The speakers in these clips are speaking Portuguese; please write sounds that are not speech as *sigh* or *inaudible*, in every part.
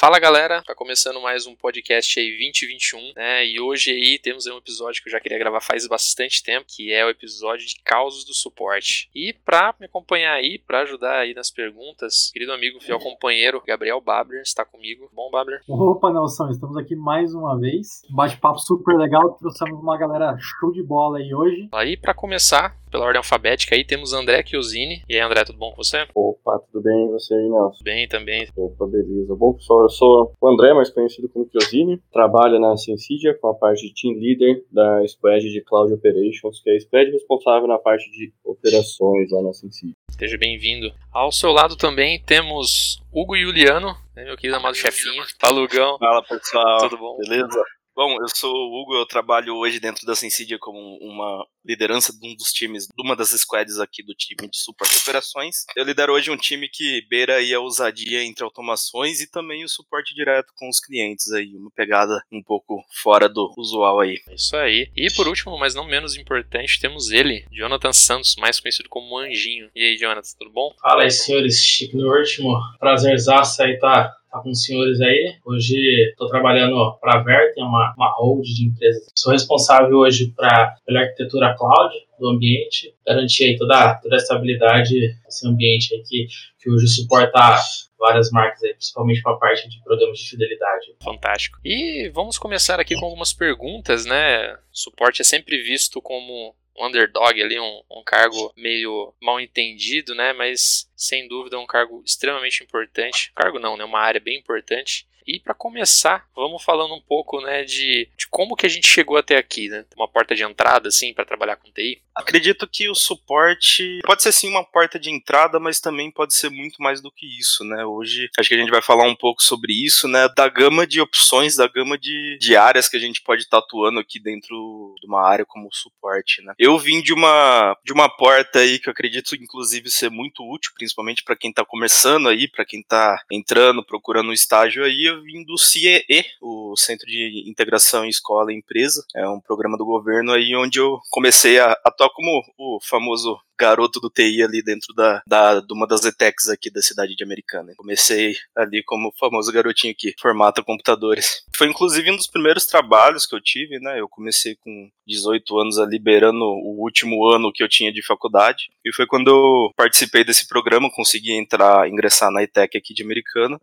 Fala galera, tá começando mais um podcast aí 2021, né? E hoje aí temos um episódio que eu já queria gravar faz bastante tempo, que é o episódio de causos do suporte. E pra me acompanhar aí, pra ajudar aí nas perguntas, querido amigo, fiel companheiro, Gabriel Babler, está comigo. Bom, Babler? Opa, Nelson, estamos aqui mais uma vez. Bate-papo super legal, trouxemos uma galera show de bola aí hoje. Aí, para começar, pela ordem alfabética aí, temos André Chiosini. E aí, André, tudo bom com você? Opa, tudo bem? E você aí, Nelson? Bem também. Opa, beleza. Bom, pessoal, eu sou o André, mais conhecido como Chiosini. Trabalho na Sensidia com a parte de Team Leader da Squad de Cloud Operations, que é a Squad responsável na parte de operações lá na Sensidia. Seja bem-vindo. Ao seu lado também temos Hugo Juliano, né, meu querido amado chefinho. Fala, Hugão. Fala, pessoal. Tudo bom? Beleza? Bom, eu sou o Hugo, eu trabalho hoje dentro da Sensidia como uma liderança de um dos times, de uma das squads aqui do time de suporte de operações. Eu lidero hoje um time que beira aí a ousadia entre automações e também o suporte direto com os clientes aí, uma pegada um pouco fora do usual aí. É Isso aí. E por último, mas não menos importante, temos ele, Jonathan Santos, mais conhecido como Anjinho. E aí, Jonathan, tudo bom? Fala aí, senhores. Chico no último. Prazerzaço aí tá tá com os senhores aí. Hoje estou trabalhando para a Vertem, uma, uma hold de empresas. Sou responsável hoje pra, pela arquitetura cloud do ambiente, garantir aí toda, toda a estabilidade desse ambiente aí que, que hoje suporta várias marcas aí, principalmente para a parte de programas de fidelidade. Fantástico. E vamos começar aqui com algumas perguntas, né? Suporte é sempre visto como um underdog ali, um, um, cargo meio mal entendido, né? Mas sem dúvida é um cargo extremamente importante. Cargo não, né? Uma área bem importante. E para começar, vamos falando um pouco, né, de, de como que a gente chegou até aqui, né? Uma porta de entrada, assim, para trabalhar com TI. Acredito que o suporte pode ser sim uma porta de entrada, mas também pode ser muito mais do que isso, né? Hoje acho que a gente vai falar um pouco sobre isso, né? Da gama de opções, da gama de, de áreas que a gente pode estar atuando aqui dentro de uma área como suporte, né? Eu vim de uma de uma porta aí que eu acredito inclusive ser muito útil, principalmente para quem está começando aí, para quem está entrando, procurando um estágio aí, eu vim do CIE, o Centro de Integração Escola e Empresa. É um programa do governo aí onde eu comecei a atuar como o famoso garoto do TI ali dentro da, da de uma das ETECs aqui da cidade de Americana. Comecei ali como famoso garotinho que formata computadores. Foi inclusive um dos primeiros trabalhos que eu tive, né? Eu comecei com 18 anos ali, beirando o último ano que eu tinha de faculdade. E foi quando eu participei desse programa, consegui entrar, ingressar na ETEC aqui de Americana.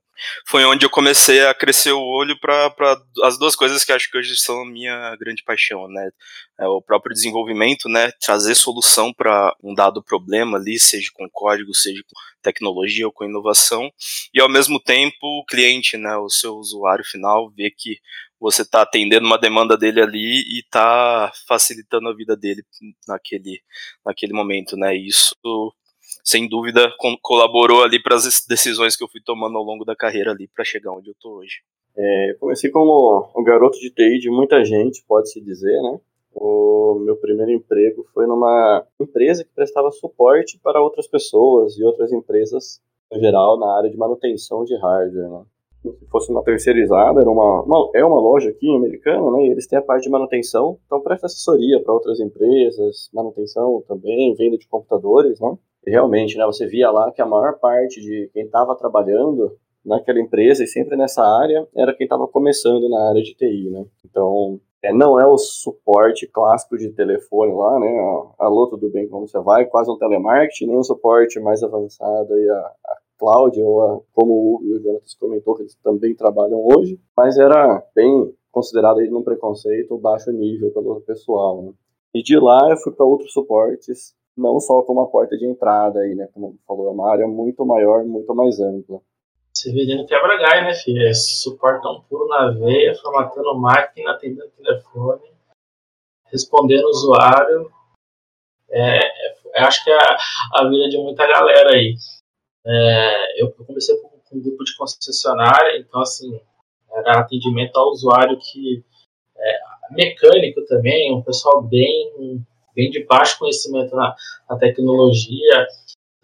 Foi onde eu comecei a crescer o olho para as duas coisas que acho que hoje são a minha grande paixão, né? É o próprio desenvolvimento, né? Trazer solução para um dado problema ali, seja com código, seja com tecnologia ou com inovação, e ao mesmo tempo o cliente, né, o seu usuário final, ver que você está atendendo uma demanda dele ali e está facilitando a vida dele naquele, naquele momento, né? Isso sem dúvida colaborou ali para as decisões que eu fui tomando ao longo da carreira ali para chegar onde eu estou hoje. É, comecei como um garoto de TI de muita gente, pode se dizer, né? O meu primeiro emprego foi numa empresa que prestava suporte para outras pessoas e outras empresas em geral na área de manutenção de hardware. Né? Se fosse uma terceirizada, era uma, uma, é uma loja aqui americana, né? E eles têm a parte de manutenção, então presta assessoria para outras empresas, manutenção também, venda de computadores, né? E realmente, né? Você via lá que a maior parte de quem estava trabalhando naquela empresa e sempre nessa área era quem estava começando na área de TI, né? Então é, não é o suporte clássico de telefone lá, né? Alô, tudo bem, como você vai? Quase um telemarketing, nem um suporte mais avançado aí a, a cloud, ou a, como o, o Jonathan comentou, que eles também trabalham hoje, mas era bem considerado aí num preconceito baixo nível pelo pessoal, né? E de lá eu fui para outros suportes, não só como uma porta de entrada aí, né? Como falou, é uma área muito maior, muito mais ampla. Severino quebra galho, né, filho? É um puro na veia, formatando máquina, atendendo telefone, respondendo usuário. É, é, acho que é a, a vida de muita galera aí. É, eu comecei com, com um grupo de concessionária, então, assim, era atendimento ao usuário que é, mecânico também, um pessoal bem, bem de baixo conhecimento na, na tecnologia.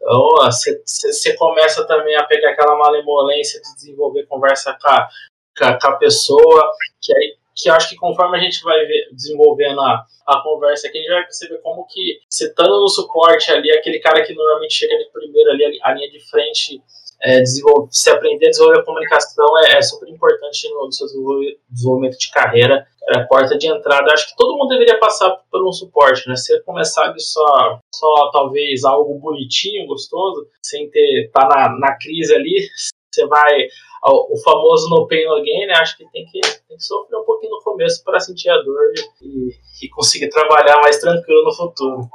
Então, você começa também a pegar aquela malemolência de desenvolver conversa com a, com a, pessoa, que aí que acho que conforme a gente vai ver, desenvolvendo a, a conversa aqui, a gente vai perceber como que, você estando no suporte ali, aquele cara que normalmente chega de primeiro ali, a linha de frente é, se aprender a desenvolver a comunicação é, é super importante no, seu desenvolvimento de carreira. É porta de entrada. Acho que todo mundo deveria passar por um suporte, né? Você começar de só, só talvez algo bonitinho, gostoso, sem ter tá na, na crise ali, você vai o famoso no pain no gain, né? Acho que tem que, tem que sofrer um pouquinho no começo para sentir a dor e, e conseguir trabalhar mais tranquilo no futuro.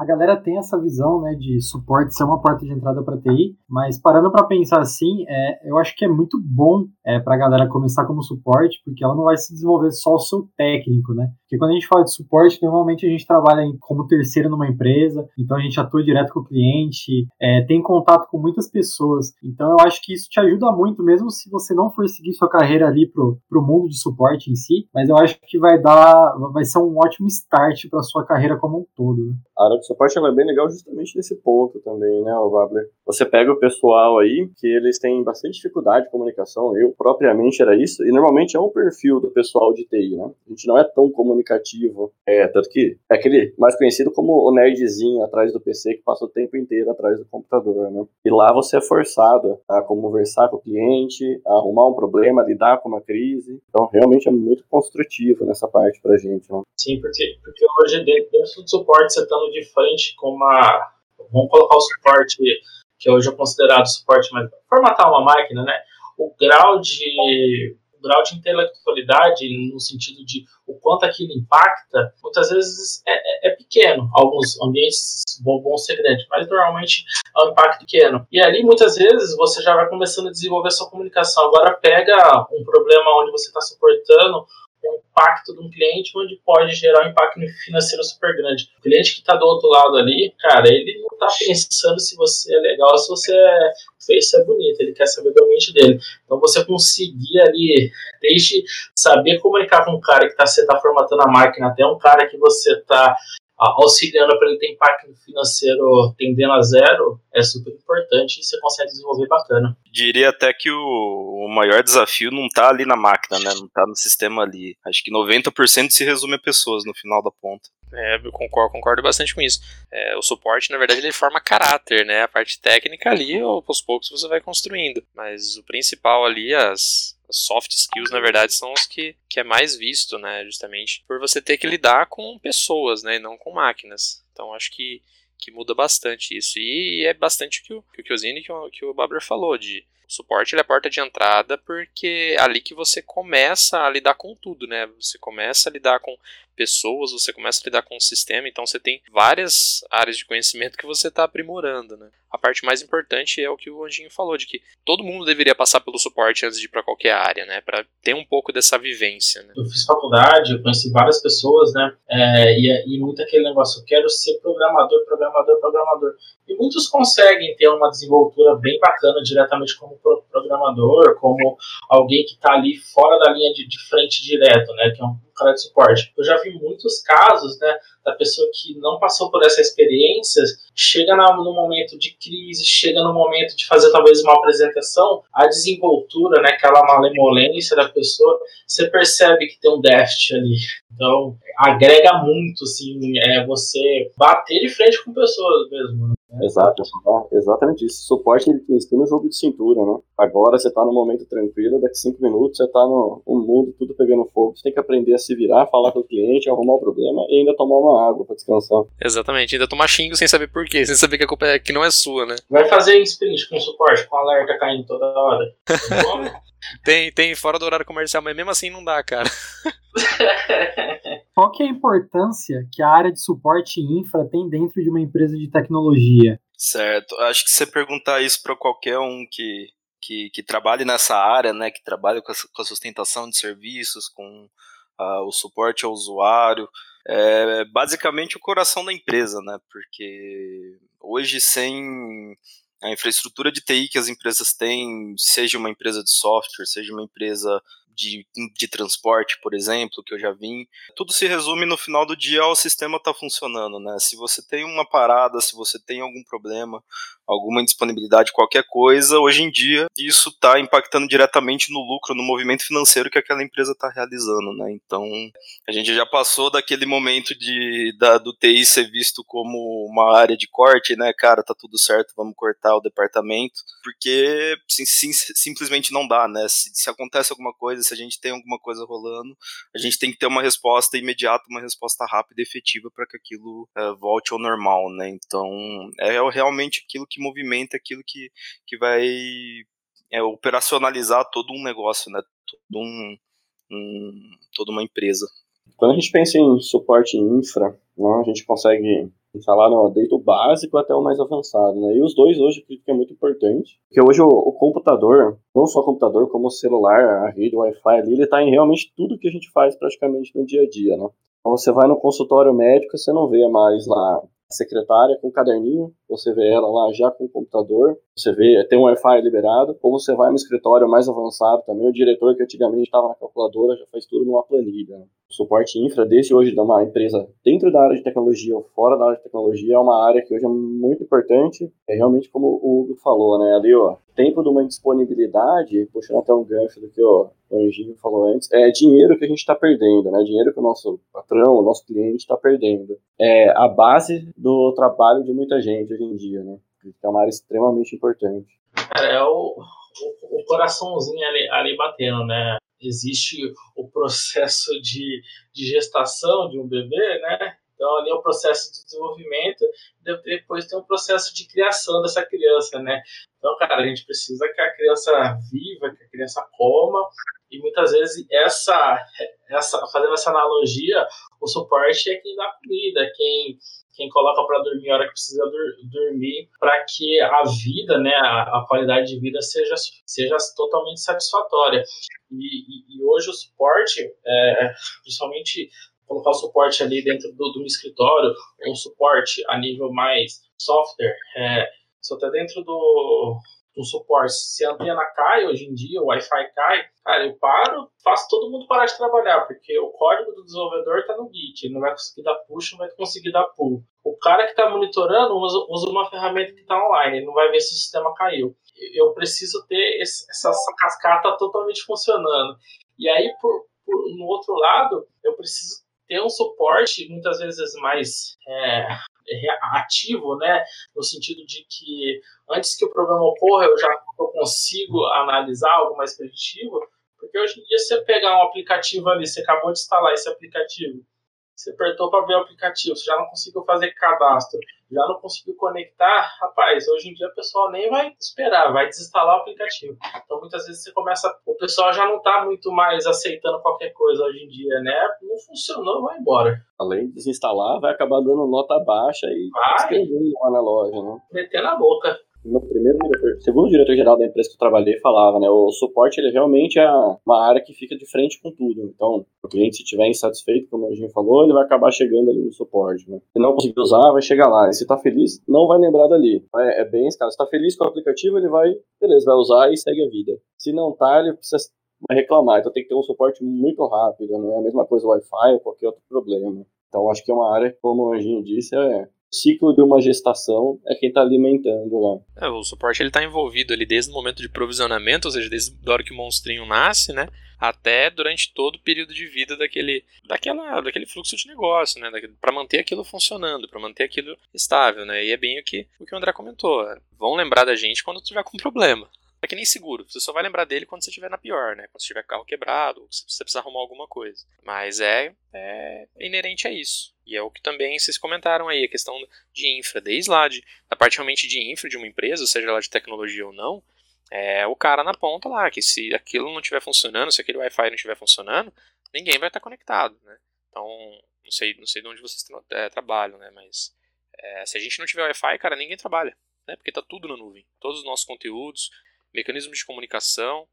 A galera tem essa visão, né, de suporte ser uma porta de entrada para TI, mas parando para pensar assim, é, eu acho que é muito bom é, para a galera começar como suporte, porque ela não vai se desenvolver só o seu técnico, né? Porque quando a gente fala de suporte, normalmente a gente trabalha como terceiro numa empresa, então a gente atua direto com o cliente, é, tem contato com muitas pessoas. Então eu acho que isso te ajuda muito, mesmo se você não for seguir sua carreira ali pro, pro mundo de suporte em si, mas eu acho que vai dar, vai ser um ótimo start para sua carreira como um todo. Né? A área de suporte é bem legal justamente nesse ponto também, né, Wabler? Você pega o pessoal aí, que eles têm bastante dificuldade de comunicação, eu propriamente era isso, e normalmente é um perfil do pessoal de TI, né? A gente não é tão comunicativo, é, tanto que é aquele mais conhecido como o nerdzinho atrás do PC que passa o tempo inteiro atrás do computador, né? E lá você é forçado a conversar com o cliente, a arrumar um problema, lidar com uma crise, então realmente é muito construtivo nessa parte pra gente, né? Sim, porque, porque hoje dentro, do suporte você estando de frente com uma. Vamos colocar o suporte, que hoje é considerado suporte, mas formatar uma máquina, né? O grau de o grau de intelectualidade no sentido de o quanto aquilo impacta, muitas vezes é, é, é pequeno. Alguns ambientes vão ser grandes, mas normalmente é um impacto pequeno. E ali, muitas vezes, você já vai começando a desenvolver a sua comunicação. Agora, pega um problema onde você está suportando o impacto de um cliente onde pode gerar um impacto financeiro super grande. O cliente que está do outro lado ali, cara, ele não está pensando se você é legal, se você é face é bonito, ele quer saber do ambiente dele. Então você conseguir ali, desde saber comunicar com um cara que tá, você está formatando a máquina, até um cara que você está auxiliando para ele ter impacto financeiro tendendo a zero é super importante e você consegue desenvolver bacana. Diria até que o, o maior desafio não está ali na máquina, né? Não está no sistema ali. Acho que 90% se resume a pessoas no final da ponta. É, eu concordo, concordo bastante com isso. É, o suporte, na verdade, ele forma caráter, né? A parte técnica ali, aos poucos você vai construindo. Mas o principal ali, as, soft skills, na verdade, são os que, que é mais visto, né? Justamente por você ter que lidar com pessoas, né? E não com máquinas. Então acho que, que muda bastante isso. E é bastante o que o, que o que o, que o Babler falou, de o suporte é a porta de entrada porque é ali que você começa a lidar com tudo, né? Você começa a lidar com pessoas, você começa a lidar com o sistema, então você tem várias áreas de conhecimento que você está aprimorando, né? A parte mais importante é o que o Anjinho falou, de que todo mundo deveria passar pelo suporte antes de ir para qualquer área, né? Para ter um pouco dessa vivência. Né? Eu fiz faculdade, eu conheci várias pessoas, né? É, e, e muito aquele negócio, eu quero ser programador, programador, programador. E muitos conseguem ter uma desenvoltura bem bacana diretamente como programador, como alguém que está ali fora da linha de, de frente direto, né? Que é um cara de suporte. Eu já vi muitos casos, né, da pessoa que não passou por essa experiência, chega no momento de crise, chega no momento de fazer talvez uma apresentação, a desenvoltura, né, aquela malemolência da pessoa, você percebe que tem um déficit ali. Então, agrega muito, assim, é você bater de frente com pessoas mesmo. Né? Exato, exatamente isso. Suporte ele te ensina o jogo de cintura, né? Agora você tá no momento tranquilo, daqui cinco minutos você tá no um mundo tudo pegando fogo, você tem que aprender a se virar, falar com o cliente, arrumar o problema e ainda tomar uma água para descansar. Exatamente, ainda tomar xingo sem saber porquê, sem saber que a culpa é que não é sua, né? Vai fazer sprint com suporte, com alerta caindo toda hora. *laughs* tem, tem fora do horário comercial, mas mesmo assim não dá, cara. *laughs* Qual que é a importância que a área de suporte infra tem dentro de uma empresa de tecnologia? Certo. Acho que você perguntar isso para qualquer um que, que, que, trabalhe nessa área, né, que trabalhe com a, com a sustentação de serviços, com uh, o suporte ao usuário, é basicamente o coração da empresa, né, porque hoje sem a infraestrutura de TI que as empresas têm, seja uma empresa de software, seja uma empresa de, de transporte, por exemplo, que eu já vim. Tudo se resume no final do dia ao sistema tá funcionando, né? Se você tem uma parada, se você tem algum problema, alguma indisponibilidade, qualquer coisa, hoje em dia isso está impactando diretamente no lucro, no movimento financeiro que aquela empresa está realizando, né? Então a gente já passou daquele momento de da, do TI ser visto como uma área de corte, né? Cara, tá tudo certo, vamos cortar o departamento, porque sim, sim, simplesmente não dá, né? Se, se acontece alguma coisa, se a gente tem alguma coisa rolando, a gente tem que ter uma resposta imediata, uma resposta rápida e efetiva para que aquilo uh, volte ao normal, né? Então é realmente aquilo que que movimenta aquilo que, que vai é, operacionalizar todo um negócio, né? Todo um, um, toda uma empresa. Quando a gente pensa em suporte infra, né, a gente consegue falar no, desde o básico até o mais avançado, né? E os dois hoje eu que é muito importante, porque hoje o, o, computador, não só o computador, como o celular, a rede, o Wi-Fi ali, ele está em realmente tudo que a gente faz praticamente no dia a dia, né? Então você vai no consultório médico, você não vê mais lá secretária com um caderninho, você vê ela lá já com o computador, você vê, tem um Wi-Fi liberado, ou você vai no escritório mais avançado também, o diretor que antigamente estava na calculadora já faz tudo numa planilha. Né? Suporte infra, desde hoje de uma empresa dentro da área de tecnologia ou fora da área de tecnologia, é uma área que hoje é muito importante, é realmente como o Hugo falou, né, ali ó, tempo de uma disponibilidade, puxando até um gancho do que ó, o Anjinho falou antes, é dinheiro que a gente está perdendo, né? Dinheiro que o nosso patrão, o nosso cliente está perdendo. É a base do trabalho de muita gente hoje em dia, né? É uma área extremamente importante. Cara, é o, o, o coraçãozinho ali, ali batendo, né? Existe o processo *laughs* de, de gestação de um bebê, né? Então, ali é o processo de desenvolvimento, depois tem o processo de criação dessa criança, né? Então, cara, a gente precisa que a criança viva, que a criança coma, e muitas vezes essa, essa fazendo essa analogia, o suporte é quem dá comida, quem quem coloca para dormir a hora que precisa dormir, para que a vida, né, a, a, qualidade de vida seja, seja totalmente satisfatória. E, e, e hoje o suporte, é, principalmente colocar o suporte ali dentro do, do escritório, um suporte a nível mais software, é, só tá dentro do, do suporte. Se a antena cai hoje em dia, o Wi-Fi cai, cara, eu paro, faço todo mundo parar de trabalhar, porque o código do desenvolvedor está no Git, ele não vai conseguir dar push, não vai conseguir dar pull. O cara que está monitorando usa, usa, uma ferramenta que está online, ele não vai ver se o sistema caiu. Eu preciso ter esse, essa, essa cascata totalmente funcionando. E aí, por, por, no outro lado, eu preciso ter um suporte muitas vezes mais é, ativo, né, no sentido de que antes que o problema ocorra eu já eu consigo analisar algo mais preditivo, porque hoje em dia você pegar um aplicativo ali, você acabou de instalar esse aplicativo, você apertou para ver o aplicativo, você já não conseguiu fazer cadastro, já não conseguiu conectar, rapaz, hoje em dia o pessoal nem vai esperar, vai desinstalar o aplicativo. Então muitas vezes você começa, o pessoal já não está muito mais aceitando qualquer coisa hoje em dia, né? Não funcionou, vai embora. Além de desinstalar, vai acabar dando nota baixa e escrevendo lá na loja, né? Metendo a boca meu primeiro diretor, segundo diretor-geral da empresa que eu trabalhei falava, né, o suporte ele realmente é uma área que fica de frente com tudo. Então, o cliente se estiver insatisfeito, como a gente falou, ele vai acabar chegando ali no suporte, né? Se não conseguir usar, vai chegar lá. E se tá feliz, não vai lembrar dali. É, é bem esse. Se tá feliz com o aplicativo, ele vai, beleza, vai usar e segue a vida. Se não tá, ele precisa reclamar. Então tem que ter um suporte muito rápido, não é a mesma coisa o Wi-Fi ou qualquer outro problema. Então acho que é uma área, como o Anjinho disse, é ciclo de uma gestação é quem está alimentando lá. É, o suporte ele está envolvido ali desde o momento de provisionamento, ou seja, desde a hora que o monstrinho nasce, né? Até durante todo o período de vida daquele, daquela, daquele fluxo de negócio, né? Para manter aquilo funcionando, para manter aquilo estável, né? E é bem o que o, que o André comentou. Vão lembrar da gente quando tiver com problema. É que nem seguro, você só vai lembrar dele quando você estiver na pior, né? Quando você tiver carro quebrado, ou você precisar arrumar alguma coisa. Mas é, é inerente a isso. E é o que também vocês comentaram aí, a questão de infra, desde lá, de, da parte realmente de infra de uma empresa, seja lá de tecnologia ou não, é o cara na ponta lá, que se aquilo não estiver funcionando, se aquele Wi-Fi não estiver funcionando, ninguém vai estar conectado, né? Então, não sei, não sei de onde vocês tra é, trabalham, né? Mas é, se a gente não tiver Wi-Fi, cara, ninguém trabalha, né? Porque tá tudo na nuvem. Todos os nossos conteúdos, mecanismos de comunicação,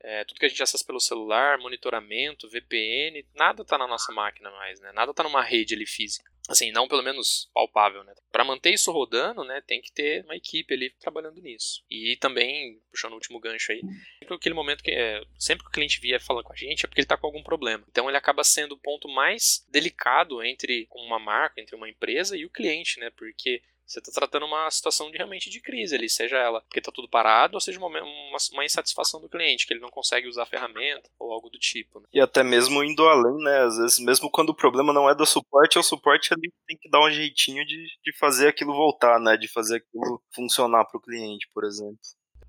é, tudo que a gente acessa pelo celular, monitoramento, VPN, nada está na nossa máquina mais, né? Nada está numa rede ali física. Assim, não pelo menos palpável, né? Para manter isso rodando, né, tem que ter uma equipe ali trabalhando nisso. E também, puxando o último gancho aí, sempre aquele momento que é, sempre que o cliente vier falando com a gente é porque ele está com algum problema. Então ele acaba sendo o ponto mais delicado entre uma marca, entre uma empresa e o cliente, né? Porque você está tratando uma situação de realmente de crise ali, seja ela porque está tudo parado, ou seja uma, uma, uma, insatisfação do cliente, que ele não consegue usar a ferramenta ou algo do tipo. Né? E até mesmo indo além, né? Às vezes, mesmo quando o problema não é do suporte, é o suporte ali tem que dar um jeitinho de, de fazer aquilo voltar, né? De fazer aquilo funcionar para o cliente, por exemplo.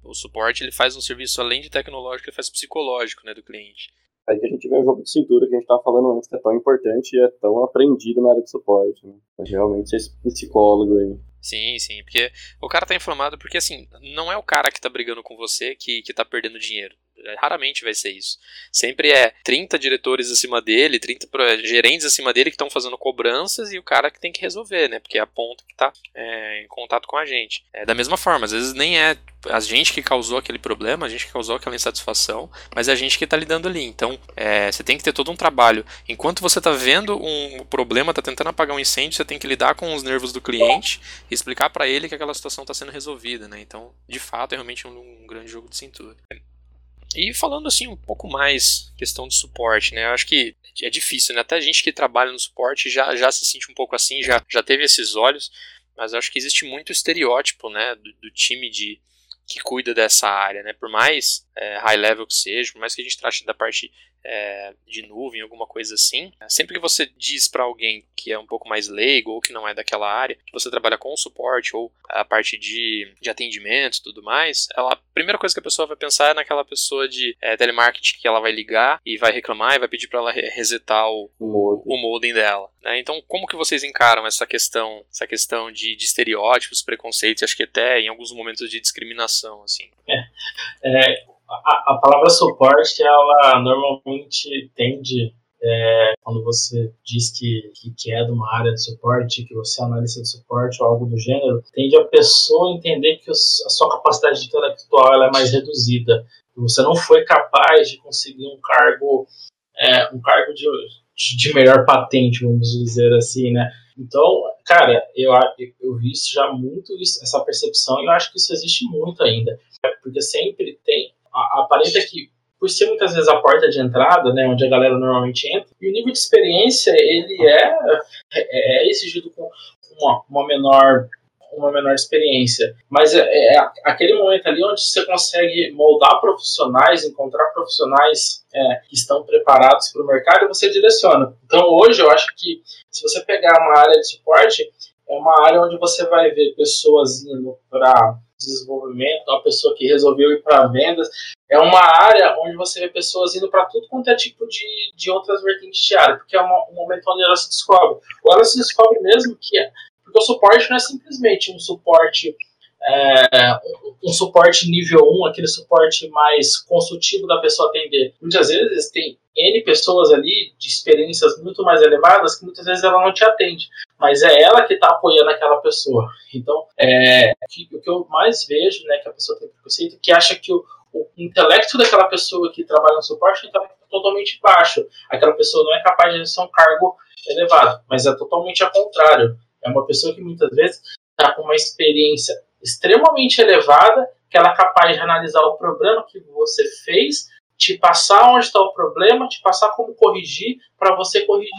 O suporte ele faz um serviço além de tecnológico, ele faz psicológico né, do cliente. Aí que a gente vê o jogo de cintura que a gente estava falando antes, que é tão importante e é tão aprendido na área de suporte. Né? É realmente ser esse psicólogo aí. Sim, sim, porque o cara tá inflamado porque, assim, não é o cara que tá brigando com você que, que tá perdendo dinheiro. É, raramente vai ser isso. Sempre é 30 diretores acima dele, 30 gerentes acima dele que estão fazendo cobranças e o cara que tem que resolver, né? Porque é a ponta que está é, em contato com a gente. É, da mesma forma, às vezes nem é a gente que causou aquele problema, a gente que causou aquela insatisfação, mas é a gente que está lidando ali. Então, é, você tem que ter todo um trabalho. Enquanto você está vendo um problema, está tentando apagar um incêndio, você tem que lidar com os nervos do cliente e explicar para ele que aquela situação está sendo resolvida, né? Então, de fato, é realmente um, um grande jogo de cintura. E falando assim um pouco mais questão de suporte, né? Eu acho que é difícil, né? Até a gente que trabalha no suporte já, já se sente um pouco assim, já, já teve esses olhos, mas eu acho que existe muito estereótipo, né? Do, do time de que cuida dessa área, né? Por mais é, high level que seja, por mais que a gente trate da parte é, de nuvem, alguma coisa assim, sempre que você diz para alguém que é um pouco mais leigo ou que não é daquela área, que você trabalha com suporte ou a parte de, de atendimento e tudo mais, ela, a primeira coisa que a pessoa vai pensar é naquela pessoa de é, telemarketing que ela vai ligar e vai reclamar e vai pedir para ela resetar o, o, o modem dela. Né? Então, como que vocês encaram essa questão, essa questão de, de estereótipos, preconceitos, acho que até em alguns momentos de discriminação, assim? É, é a, palavra suporte, ela normalmente tende é, quando você diz que, que, que, é de uma área de suporte, que você é analista de suporte ou algo do gênero, tende a pessoa entender que a sua capacidade intelectual é mais reduzida. Você não foi capaz de conseguir um cargo, é, um cargo de, de melhor patente, vamos dizer assim, né? Então, cara, eu, eu vi isso já muito, isso, essa percepção, e eu acho que isso existe muito ainda. Porque sempre tem aparenta que por ser muitas vezes a porta de entrada, né, onde a galera normalmente entra, e o nível de experiência ele é, é, é exigido com uma, uma menor uma menor experiência, mas é, é, aquele momento ali onde você consegue moldar profissionais, encontrar profissionais é, que estão preparados para o mercado e você direciona. Então hoje eu acho que se você pegar uma área de suporte, é uma área onde você vai ver pessoas indo para desenvolvimento, uma pessoa que resolveu ir para vendas. É uma área onde você vê pessoas indo para tudo quanto é tipo de, de outras vertentes de área, porque é um, um momento onde ela se descobre. Ou ela se descobre mesmo que é. Porque o suporte não é simplesmente um suporte. É, um, suporte nível 1, aquele suporte mais consultivo da pessoa atender. Muitas vezes tem N pessoas ali de experiências muito mais elevadas que muitas vezes ela não te atende mas é ela que está apoiando aquela pessoa. Então, é, o que eu mais vejo, né, que a pessoa tem preconceito, é que acha que o, o intelecto daquela pessoa que trabalha no suporte está totalmente baixo. Aquela pessoa não é capaz de ser um cargo elevado, mas é totalmente ao contrário. É uma pessoa que muitas vezes está com uma experiência extremamente elevada, que ela é capaz de analisar o problema que você fez, te passar onde está o problema, te passar como corrigir para você corrigir.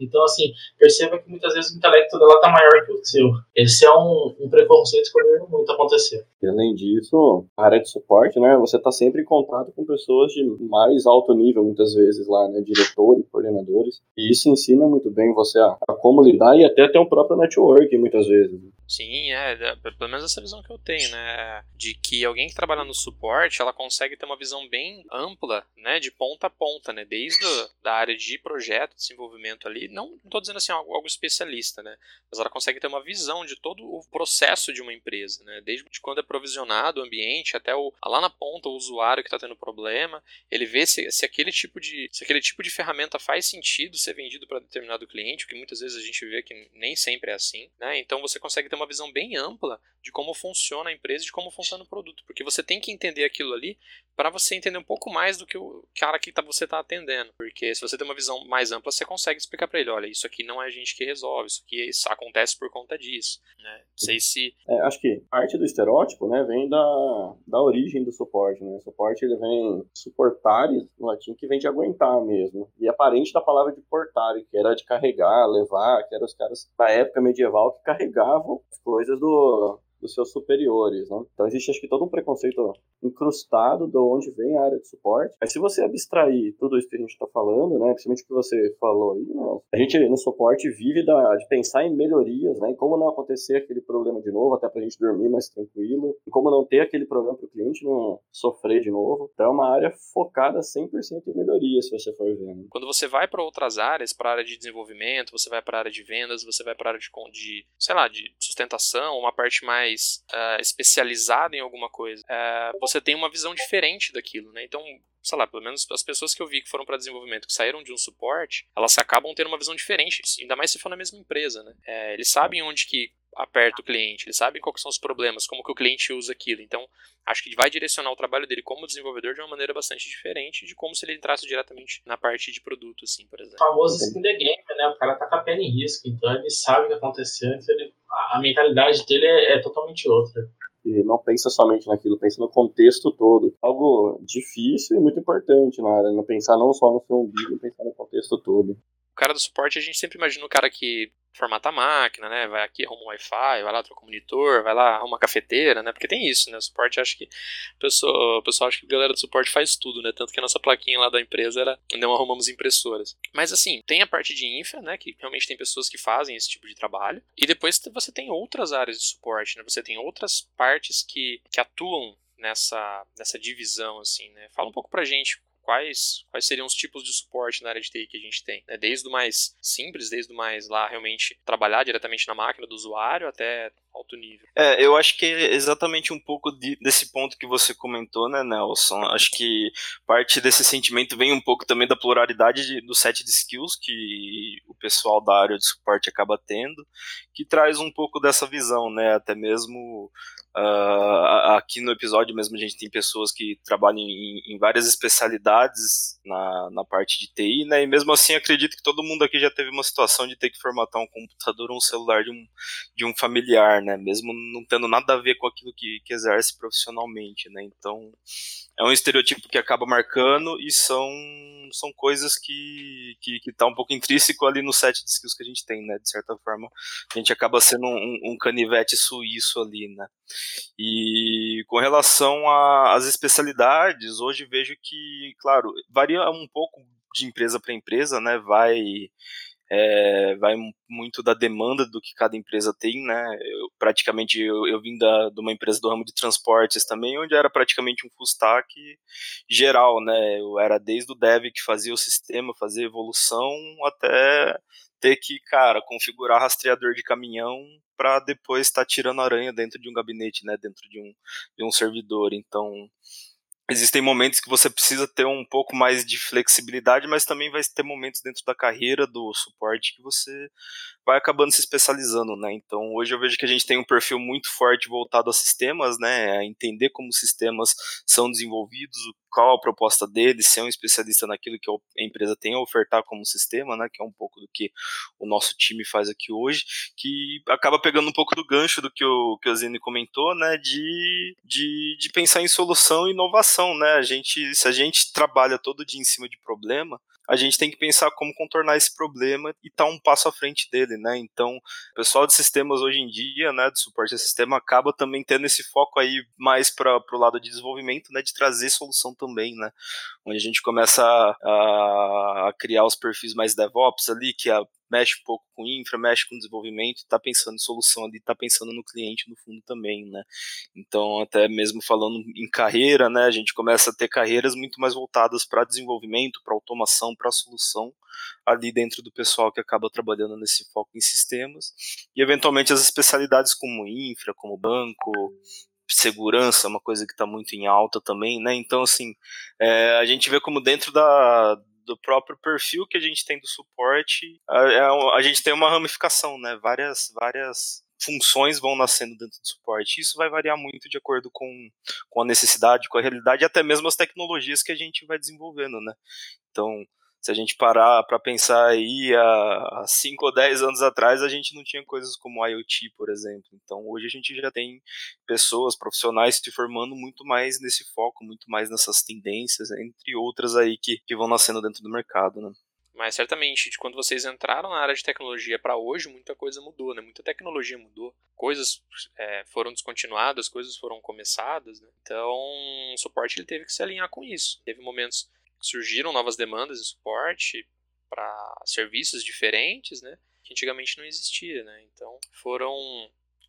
Então, assim, perceba que muitas vezes o intelecto dela está maior que o seu. Esse é um, um preconceito que eu vejo muito acontecer. E além disso, a área de suporte, né, você está sempre em contato com pessoas de mais alto nível, muitas vezes lá, né, diretores, coordenadores, e isso ensina muito bem você a, a como lidar e até ter um próprio network, muitas vezes. Sim, é, é, pelo menos essa visão que eu tenho, né, de que alguém que trabalha no suporte, ela consegue ter uma visão bem ampla, né, de ponta a ponta, né, desde a, da área de projeto, desenvolvimento ali, não estou dizendo assim algo, algo, especialista, né, mas ela consegue ter uma visão de todo o processo de uma empresa, né, desde quando é provisionado o ambiente até o, lá na ponta o usuário que está tendo problema, ele vê se, se aquele tipo de se aquele tipo de ferramenta faz sentido ser vendido para determinado cliente, que muitas vezes a gente vê que nem sempre é assim, né, então você consegue ter uma visão bem ampla de como funciona a empresa de como funciona o produto, porque você tem que entender aquilo ali para você entender um pouco mais do que o cara que tá, você está atendendo, porque se você tem uma visão mais ampla, você consegue explicar para ele, olha, isso aqui não é a gente que resolve, isso aqui isso acontece por conta disso. Né? Não sei se... É, acho que parte do estereótipo né, vem da, da origem do suporte. Né? O suporte ele vem suportare, no latim, que vem de aguentar mesmo. E é parente da palavra de portare, que era de carregar, levar, que eram os caras da época medieval que carregavam as coisas do, dos seus superiores, né? Então existe acho que todo um preconceito incrustado de onde vem a área de suporte. Mas se você abstrair tudo isso que a gente está falando, né, principalmente o que você falou aí, né, a gente no suporte vive da, de pensar em melhorias, né, em como não acontecer aquele problema de novo, até para a gente dormir mais tranquilo, em como não ter aquele problema para o cliente não sofrer de novo. Então é uma área focada 100% em melhoria, se você for ver. Né? Quando você vai para outras áreas, para a área de desenvolvimento, você vai para a área de vendas, você vai para a área de, de, sei lá, de sustentação, uma parte mais uh, especializada em alguma coisa, uh, você tem uma visão diferente daquilo, né? Então, sei lá, pelo menos as pessoas que eu vi que foram para desenvolvimento, que saíram de um suporte, elas acabam tendo uma visão diferente, ainda mais se for na mesma empresa, né? É, eles sabem onde que aperta o cliente, eles sabem quais são os problemas, como que o cliente usa aquilo. Então, acho que vai direcionar o trabalho dele como desenvolvedor de uma maneira bastante diferente de como se ele entrasse diretamente na parte de produto, assim, por exemplo. O famoso skin the game, né? O cara tá com a pele em risco, então ele sabe o que aconteceu, então ele, a mentalidade dele é, é totalmente outra e não pensa somente naquilo, pensa no contexto todo. Algo difícil e muito importante na área, não pensar não só no seu umbigo, pensar no contexto todo. O cara do suporte, a gente sempre imagina o cara que formata a máquina, né? Vai aqui, arruma um Wi-Fi, vai lá, troca o monitor, vai lá, arruma uma cafeteira, né? Porque tem isso, né? O suporte, acho que o pessoal, o pessoal acha que a galera do suporte faz tudo, né? Tanto que a nossa plaquinha lá da empresa era não arrumamos impressoras. Mas assim, tem a parte de infra, né? Que realmente tem pessoas que fazem esse tipo de trabalho. E depois você tem outras áreas de suporte, né? Você tem outras partes que, que atuam nessa, nessa divisão, assim, né? Fala um pouco pra gente quais, quais seriam os tipos de suporte na área de TI que a gente tem. Né? Desde o mais simples, desde o mais lá realmente trabalhar diretamente na máquina do usuário até alto nível. É, eu acho que é exatamente um pouco de, desse ponto que você comentou, né, Nelson? Acho que parte desse sentimento vem um pouco também da pluralidade de, do set de skills que o pessoal da área de suporte acaba tendo, que traz um pouco dessa visão, né? Até mesmo Uh, aqui no episódio mesmo a gente tem pessoas que trabalham em, em, várias especialidades na, na parte de TI, né? E mesmo assim acredito que todo mundo aqui já teve uma situação de ter que formatar um computador ou um celular de um, de um familiar, né? Mesmo não tendo nada a ver com aquilo que, que exerce profissionalmente, né? Então é um estereotipo que acaba marcando e são, são coisas que, que, que tá um pouco intrínseco ali no set de skills que a gente tem, né? De certa forma, a gente acaba sendo um, um canivete suíço ali, né? E com relação às especialidades, hoje vejo que, claro, varia um pouco de empresa para empresa, né? Vai é, vai muito da demanda do que cada empresa tem, né? Eu, praticamente eu, eu vim da, de uma empresa do ramo de transportes também, onde era praticamente um full stack geral, né? Eu era desde o dev que fazia o sistema, fazia evolução, até ter que, cara, configurar rastreador de caminhão para depois estar tá tirando aranha dentro de um gabinete, né, dentro de um, de um servidor. Então, existem momentos que você precisa ter um pouco mais de flexibilidade, mas também vai ter momentos dentro da carreira do suporte que você vai acabando se especializando, né? Então, hoje eu vejo que a gente tem um perfil muito forte voltado a sistemas, né? A entender como sistemas são desenvolvidos, qual a proposta deles, ser um especialista naquilo que a empresa tem a ofertar como sistema, né? Que é um pouco do que o nosso time faz aqui hoje, que acaba pegando um pouco do gancho do que o que o Zine comentou, né? De, de, de pensar em solução e inovação, né? A gente, se a gente trabalha todo dia em cima de problema, a gente tem que pensar como contornar esse problema e estar tá um passo à frente dele, né? Então, o pessoal de sistemas hoje em dia, né, de suporte a sistema, acaba também tendo esse foco aí mais para o lado de desenvolvimento, né, de trazer solução também, né? Onde a gente começa a, a criar os perfis mais DevOps ali, que é mexe um pouco com infra, mexe com desenvolvimento, está pensando em solução ali, está pensando no cliente no fundo também, né? Então, até mesmo falando em carreira, né, a gente começa a ter carreiras muito mais voltadas para desenvolvimento, para automação, para solução ali dentro do pessoal que acaba trabalhando nesse foco em sistemas e eventualmente as especialidades como infra, como banco, segurança, uma coisa que está muito em alta também, né? Então, assim, é, a gente vê como dentro da, do próprio perfil que a gente tem do suporte, a, a, é a gente tem uma ramificação, né? Várias, várias funções vão nascendo dentro do suporte. Isso vai variar muito de acordo com, com a necessidade, com a realidade e até mesmo as tecnologias que a gente vai desenvolvendo, né? Então, Se a gente parar para pensar aí há 5 ou 10 anos atrás, a gente não tinha coisas como IoT, por exemplo. Então hoje a gente já tem pessoas, profissionais se formando muito mais nesse foco, muito mais nessas tendências, entre outras aí que, que vão nascendo dentro do mercado, né? Mas certamente, de quando vocês entraram na área de tecnologia para hoje, muita coisa mudou, né? Muita tecnologia mudou. Coisas é, foram descontinuadas, coisas foram começadas, né? Então, o suporte ele teve que se alinhar com isso. Teve momentos surgiram novas demandas de suporte para serviços diferentes, né? Que antigamente não existia, né? Então, foram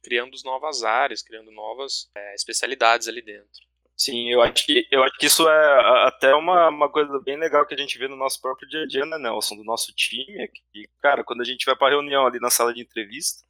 criando novas áreas, criando novas é, especialidades ali dentro. Sim, eu acho que, eu acho que isso é até uma, uma coisa bem legal que a gente vê no nosso próprio dia a dia, né, Nelson? Do nosso time. É que, cara, quando a gente vai para reunião ali na sala de entrevista,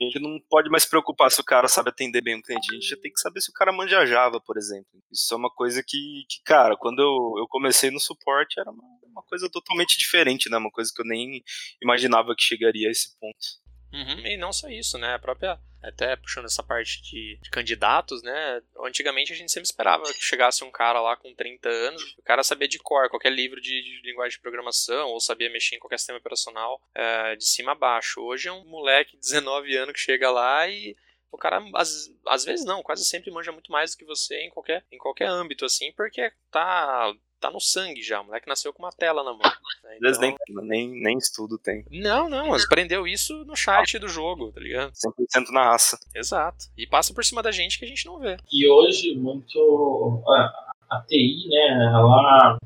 a gente não pode mais se preocupar se o cara sabe atender bem o cliente. A gente já tem que saber se o cara manja Java, por exemplo. Isso é uma coisa que, que cara, quando eu, eu comecei no suporte era uma, uma coisa totalmente diferente, né? Uma coisa que eu nem imaginava que chegaria a esse ponto. Uhum, e não só isso, né? A própria. Até puxando essa parte de, de, candidatos, né? Antigamente a gente sempre esperava que chegasse um cara lá com 30 anos, o cara sabia de cor qualquer livro de, de linguagem de programação, ou sabia mexer em qualquer sistema operacional é, de cima a baixo. Hoje é um moleque de 19 anos que chega lá e o cara, às, às vezes não, quase sempre manja muito mais do que você em qualquer, em qualquer âmbito, assim, porque tá tá no sangue já. O moleque nasceu com uma tela na mão. Né? Então... nem, nem, nem estudo tem. Não, não, mas aprendeu isso no chat do jogo, tá ligado? 100% na raça. Exato. E passa por cima da gente que a gente não vê. E hoje, muito. A, a TI, né, ela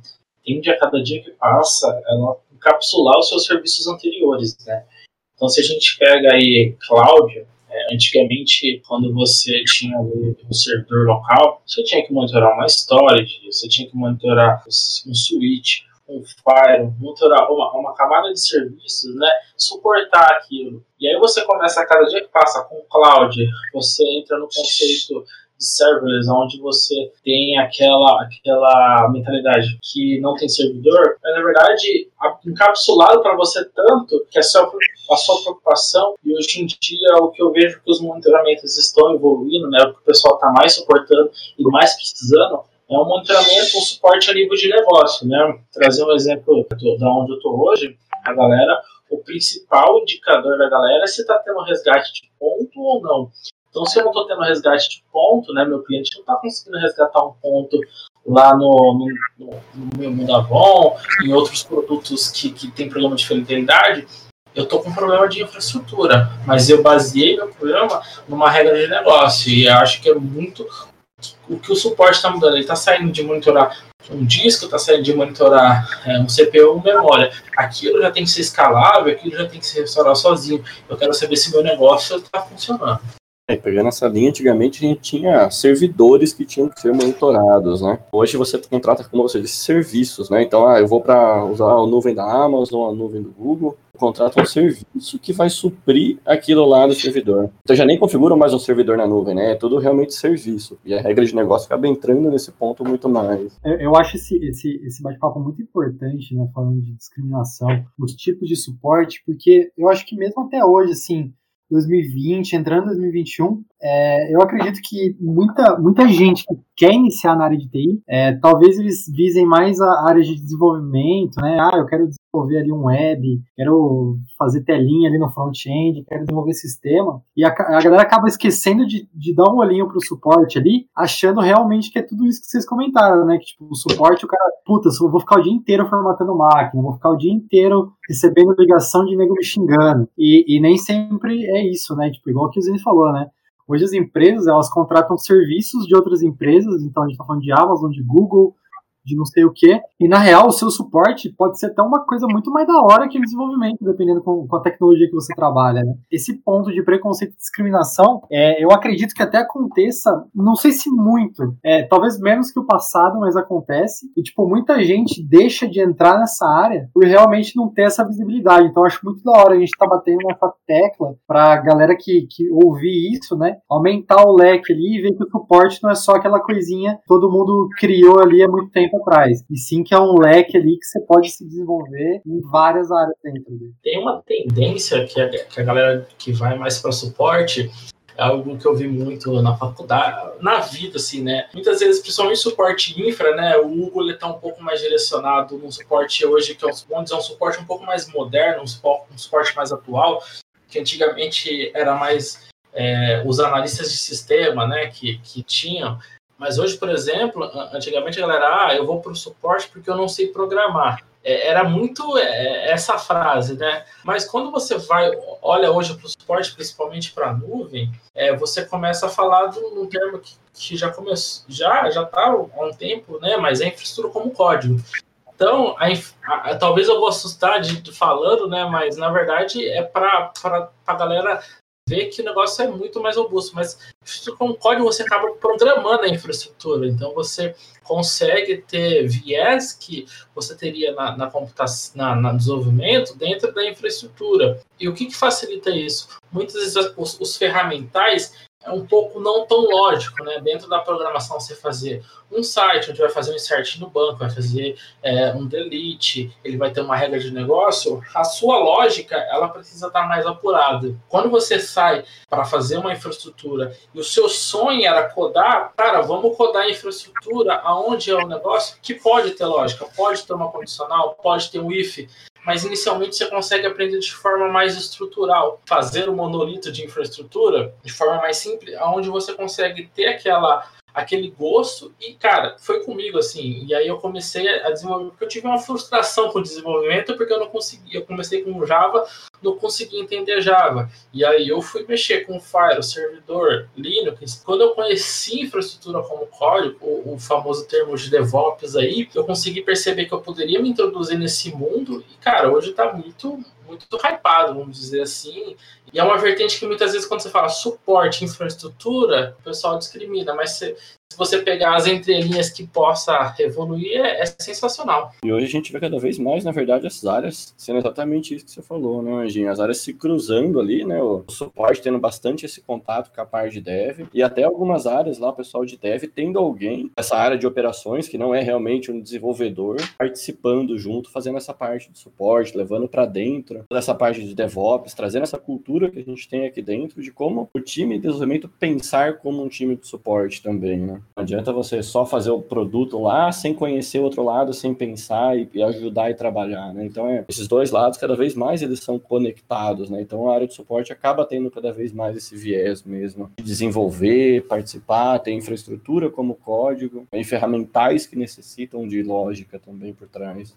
tende a cada dia que passa, ela encapsular os seus serviços anteriores, né? Então, se a gente pega aí Cláudia, é, antigamente, quando você tinha um servidor local, você tinha que monitorar uma storage, você tinha que monitorar um switch, um fire, monitorar uma, uma camada de serviços, né, suportar aquilo. E aí você começa a cada dia que passa com cloud, você entra no conceito serverless, onde você tem aquela, aquela mentalidade que não tem servidor, mas na verdade encapsulado para você tanto que a sua, a sua preocupação, e hoje em dia o que eu vejo que os monitoramentos estão evoluindo, né, o que o pessoal está mais suportando e mais precisando, é um monitoramento, um suporte a nível de negócio, né? Trazer um exemplo da onde eu estou hoje, a galera, o principal indicador da galera é se está tendo resgate de ponto ou não. Então, se eu não estou tendo resgate de ponto, né, meu cliente não está conseguindo resgatar um ponto lá no, no, no, meu Mundavon, em outros produtos que, que tem problema de fidelidade, eu estou com problema de infraestrutura, mas eu baseei meu problema numa regra de negócio e acho que é muito o que o suporte está mudando. Ele está saindo de monitorar um disco, está saindo de monitorar é, um CPU memória. Aquilo já tem que ser escalável, aquilo já tem que ser restaurado sozinho. Eu quero saber se meu negócio está funcionando. É, pegando essa linha, antigamente a gente tinha servidores que tinham que ser monitorados, né? Hoje você contrata, como você disse, serviços, né? Então, ah, eu vou para usar a nuvem da Amazon, a nuvem do Google, contrata um serviço que vai suprir aquilo lá do servidor. Então já nem configura mais um servidor na nuvem, né? É tudo realmente serviço. E a regra de negócio acaba entrando nesse ponto muito mais. Eu, eu acho esse, esse, esse bate-papo muito importante, né? Falando de discriminação, os tipos de suporte, porque eu acho que mesmo até hoje, assim, 2020, entrando em 2021, é, eu acredito que muita, muita gente que quer iniciar na área de TI, é, talvez eles visem mais a área de desenvolvimento, né? Ah, eu quero desenvolver ali um web, quero fazer telinha ali no front-end, quero desenvolver sistema. E a, a galera acaba esquecendo de, de dar um olhinho pro suporte ali, achando realmente que é tudo isso que vocês comentaram, né? Que tipo, o suporte, o cara, puta, eu vou ficar o dia inteiro formatando máquina, vou ficar o dia inteiro recebendo ligação de nego me xingando. E, e nem sempre é isso, né? Tipo, igual que o Zene falou, né? Hoje as empresas, elas contratam serviços de outras empresas, então a gente está falando de Amazon, de Google, de não sei o que. E na real, o seu suporte pode ser até uma coisa muito mais da hora que o desenvolvimento, dependendo com, com a tecnologia que você trabalha. Né? Esse ponto de preconceito e discriminação, é, eu acredito que até aconteça, não sei se muito, é, talvez menos que o passado, mas acontece. E, tipo, muita gente deixa de entrar nessa área por realmente não ter essa visibilidade. Então, acho muito da hora a gente estar tá batendo nessa tecla pra galera que, que ouvir isso, né? Aumentar o leque ali e ver que o suporte não é só aquela coisinha que todo mundo criou ali há muito tempo atrás. E sim que é um leque ali que você pode se desenvolver em várias áreas dentro dele. Tem uma tendência que a, que a galera que vai mais para suporte é algo que eu vi muito na faculdade, na vida, assim, né? Muitas vezes, principalmente suporte infra, né? O Hugo ele tá um pouco mais direcionado no suporte hoje, que é um, dizer, um suporte um pouco mais moderno, um suporte, um suporte mais atual, que antigamente era mais é, os analistas de sistema, né, que, que tinham. Mas hoje, por exemplo, antigamente a galera, ah, eu vou para o suporte porque eu não sei programar. É, era muito é, essa frase, né? Mas quando você vai, olha hoje para o suporte, principalmente para a nuvem, é, você começa a falar de um termo que, que já começou, já já está há um tempo, né? Mas é infraestrutura como código. Então, a, a, talvez eu vou assustar de, de, falando, né? Mas na verdade é para a galera ver que o negócio é muito mais robusto. Mas com código você acaba programando a infraestrutura. Então você consegue ter viés que você teria na, na computação, na, na desenvolvimento dentro da infraestrutura. E o que, que facilita isso? Muitas vezes os, os ferramentais é um pouco não tão lógico, né? Dentro da programação, você fazer um site onde vai fazer um insert no banco, vai fazer é, um delete, ele vai ter uma regra de negócio, a sua lógica ela precisa estar mais apurada. Quando você sai para fazer uma infraestrutura e o seu sonho era codar, cara, vamos codar a infraestrutura aonde é o negócio que pode ter lógica, pode ter uma condicional, pode ter um if, mas inicialmente você consegue aprender de forma mais estrutural, fazer o um monolito de infraestrutura de forma mais simples, aonde você consegue ter aquela aquele gosto e cara, foi comigo assim. E aí eu comecei a desenvolver porque eu tive uma frustração com o desenvolvimento porque eu não conseguia. Eu comecei com Java, não conseguia entender Java. E aí eu fui mexer com Fire, servidor Linux. Quando eu conheci infraestrutura como código, o, o famoso termo de DevOps aí, eu consegui perceber que eu poderia me introduzir nesse mundo e cara, hoje tá muito muito hypado, vamos dizer assim. E é uma vertente que muitas vezes, quando você fala suporte, infraestrutura, o pessoal discrimina, mas se, se você pegar as entrelinhas que possa evoluir, é, é, sensacional. E hoje a gente vê cada vez mais, na verdade, essas áreas sendo exatamente isso que você falou, né, Anjinho? As áreas se cruzando ali, né? O suporte tendo bastante esse contato com a parte de dev, e até algumas áreas lá, o pessoal de dev tendo alguém, essa área de operações, que não é realmente um desenvolvedor, participando junto, fazendo essa parte de suporte, levando para dentro dessa parte de DevOps, trazendo essa cultura que a gente tem aqui dentro de como o time de desenvolvimento pensar como um time de suporte também, né? Não adianta você só fazer o produto lá sem conhecer o outro lado, sem pensar e, e ajudar e trabalhar, né? Então, é, esses dois lados, cada vez mais eles são conectados, né? Então, a área de suporte acaba tendo cada vez mais esse viés mesmo de desenvolver, participar, ter infraestrutura como código, tem ferramentais que necessitam de lógica também por trás.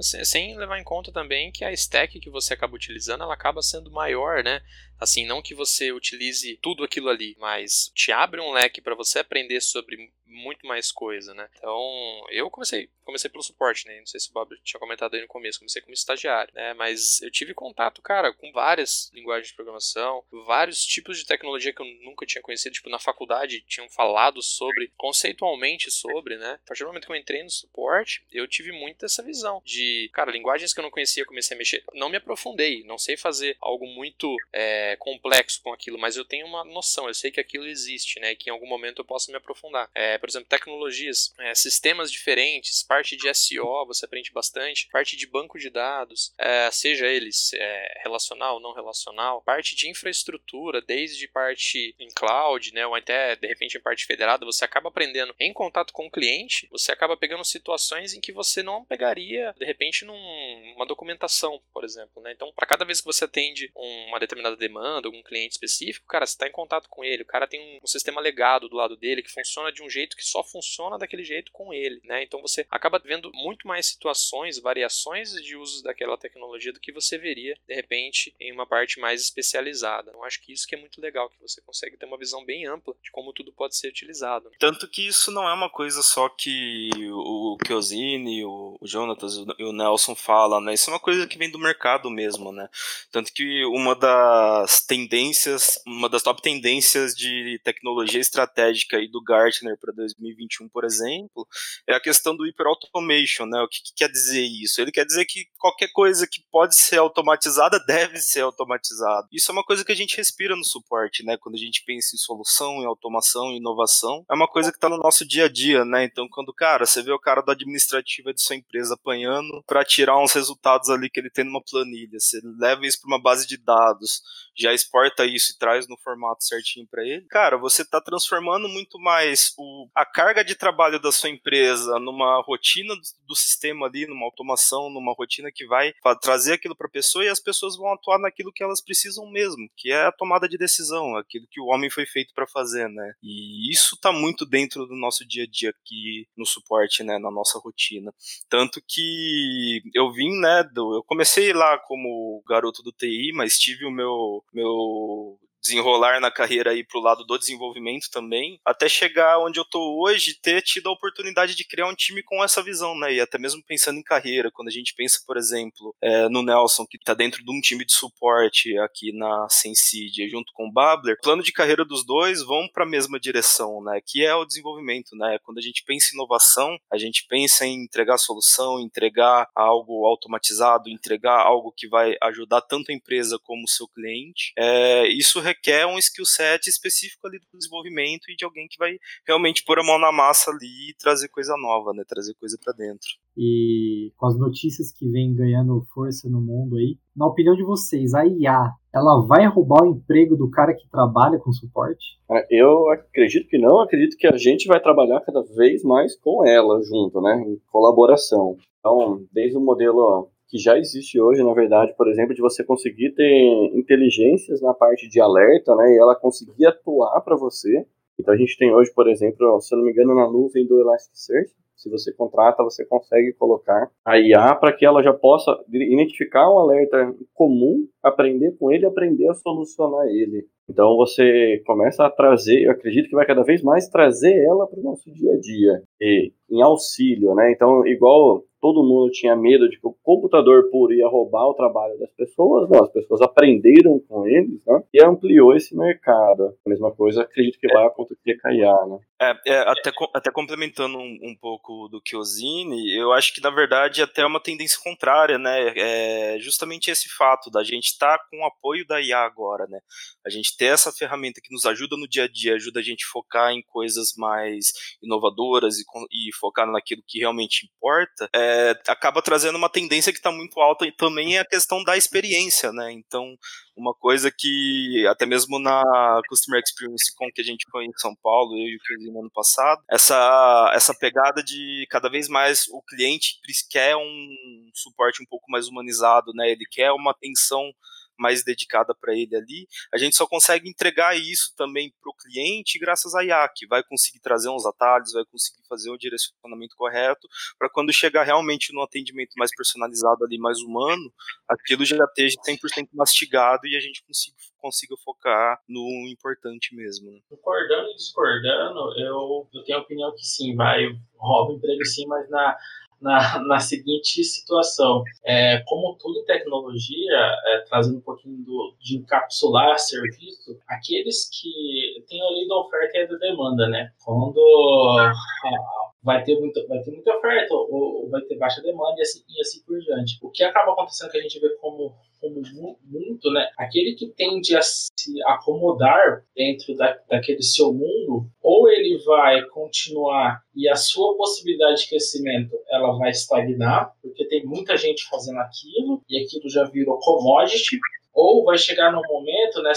Sem levar em conta também que a stack que você acaba utilizando, ela acaba sendo maior, né? Assim, não que você utilize tudo aquilo ali, mas te abre um leque para você aprender sobre muito mais coisa, né? Então, eu comecei, comecei pelo suporte, né? Não sei se o Bob tinha comentado aí no começo, comecei como estagiário, né? Mas eu tive contato, cara, com várias linguagens de programação, vários tipos de tecnologia que eu nunca tinha conhecido, tipo, na faculdade tinham falado sobre, conceitualmente sobre, né? A partir do momento que eu entrei no suporte, eu tive muito essa visão de, cara, linguagens que eu não conhecia, comecei a mexer, não me aprofundei, não sei fazer algo muito é, complexo com aquilo, mas eu tenho uma noção, eu sei que aquilo existe, né? E que em algum momento eu posso me aprofundar. É, por exemplo, tecnologias, é, sistemas diferentes, parte de SEO você aprende bastante, parte de banco de dados, é, seja eles é, relacional ou não relacional, parte de infraestrutura, desde parte em cloud, né, ou até de repente em parte federada, você acaba aprendendo em contato com o cliente, você acaba pegando situações em que você não pegaria de repente numa documentação, por exemplo. Né? Então, para cada vez que você atende uma determinada demanda, algum cliente específico, cara, você está em contato com ele, o cara tem um, sistema legado do lado dele que funciona de um jeito que só funciona daquele jeito com ele, né? Então você acaba vendo muito mais situações, variações de uso daquela tecnologia do que você veria de repente em uma parte mais especializada. Eu acho que isso que é muito legal, que você consegue ter uma visão bem ampla de como tudo pode ser utilizado. Tanto que isso não é uma coisa só que o Kiosini, o Jonatas e o Nelson falam, né? Isso é uma coisa que vem do mercado mesmo, né? Tanto que uma das tendências, uma das top tendências de tecnologia estratégica aí do Gartner para 2021, por exemplo, é a questão do hyperautomation, né? O que, que, quer dizer isso? Ele quer dizer que qualquer coisa que pode ser automatizada *laughs* deve ser automatizada. Isso é uma coisa que a gente respira no suporte, né? Quando a gente pensa em solução, em automação, em inovação, é uma coisa que está no nosso dia a dia, né? Então, quando, cara, você vê o cara do administrativo de sua empresa apanhando para tirar uns resultados ali que ele tem numa planilha. Você leva isso para uma base de dados, já exporta isso e traz no formato certinho para ele. Cara, você está transformando muito mais o, a carga de trabalho da sua empresa numa rotina do, do sistema ali, numa automação, numa rotina que vai trazer aquilo para a pessoa e as pessoas vão atuar naquilo que elas precisam mesmo, que é a tomada de decisão, aquilo que o homem foi feito para fazer, né? E isso está muito dentro do nosso dia a dia aqui no suporte, né, na nossa rotina. Tanto que eu vim, né, do, eu comecei lá como garoto do TI, mas tive o meu meu desenrolar na carreira aí pro lado do desenvolvimento também, até chegar onde eu tô hoje, ter tido a oportunidade de criar um time com essa visão, né? E até mesmo pensando em carreira, quando a gente pensa, por exemplo, é, no Nelson, que tá dentro de um time de suporte aqui na Sensidia, junto com o Babler, o plano de carreira dos dois vão para a mesma direção, né? Que é o desenvolvimento, né? Quando a gente pensa em inovação, a gente pensa em entregar solução, entregar algo automatizado, entregar algo que vai ajudar tanto a empresa como o seu cliente. É, isso requer um skill set específico ali do desenvolvimento e de alguém que vai realmente pôr a mão na massa ali e trazer coisa nova, né? Trazer coisa para dentro. E com as notícias que vem ganhando força no mundo aí, na opinião de vocês, a IA, ela vai roubar o emprego do cara que trabalha com suporte? Eu acredito que não, acredito que a gente vai trabalhar cada vez mais com ela junto, né? Em colaboração. Então, desde o modelo que já existe hoje, na verdade, por exemplo, de você conseguir ter inteligências na parte de alerta, né, e ela conseguir atuar para você. Então a gente tem hoje, por exemplo, se eu não me engano, na nuvem do Elasticsearch, se você contrata, você consegue colocar a IA para que ela já possa identificar um alerta comum, aprender com ele aprender a solucionar ele. Então você começa a trazer, eu acredito que vai cada vez mais trazer ela para o nosso dia a dia, e, em auxílio, né? Então, igual todo mundo tinha medo de que o computador puro ia roubar o trabalho das pessoas, não, as pessoas aprenderam com eles, né, e ampliou esse mercado. A mesma coisa, acredito que vai acontecer com a IA, né. É, é, até, até complementando um, um, pouco do que o Zine, eu acho que na verdade até é uma tendência contrária, né, é justamente esse fato da gente estar tá com o apoio da IA agora, né, a gente ter essa ferramenta que nos ajuda no dia a dia, ajuda a gente a focar em coisas mais inovadoras e, e focar naquilo que realmente importa, é, é, acaba trazendo uma tendência que está muito alta e também é a questão da experiência, né? Então, uma coisa que até mesmo na Customer Experience com que a gente foi em São Paulo, eu e o Kevin no ano passado, essa, essa pegada de cada vez mais o cliente quer um suporte um pouco mais humanizado, né? Ele quer uma atenção mais dedicada para ele ali, a gente só consegue entregar isso também para o cliente graças a IA, que vai conseguir trazer uns atalhos, vai conseguir fazer o um direcionamento correto, para quando chegar realmente no atendimento mais personalizado ali, mais humano, aquilo já esteja 100% mastigado e a gente consiga, consiga focar no importante mesmo. Né? Concordando e discordando, eu, eu tenho a opinião que sim, vai rouba emprego sim, mas na na, na seguinte situação. É, como tudo em tecnologia, é, trazendo um pouquinho do, de encapsular serviço, aqueles que têm a lei da oferta e da demanda, né? Quando vai ter muita, vai ter muita oferta ou vai ter baixa demanda e assim, e assim por diante. O que acaba acontecendo que a gente vê como, como muito, né? Aquele que tende a se acomodar dentro da, daquele seu mundo, ou ele vai continuar e a sua possibilidade de crescimento ela vai estagnar, porque tem muita gente fazendo aquilo e aquilo já virou commodity, ou vai chegar num momento, né,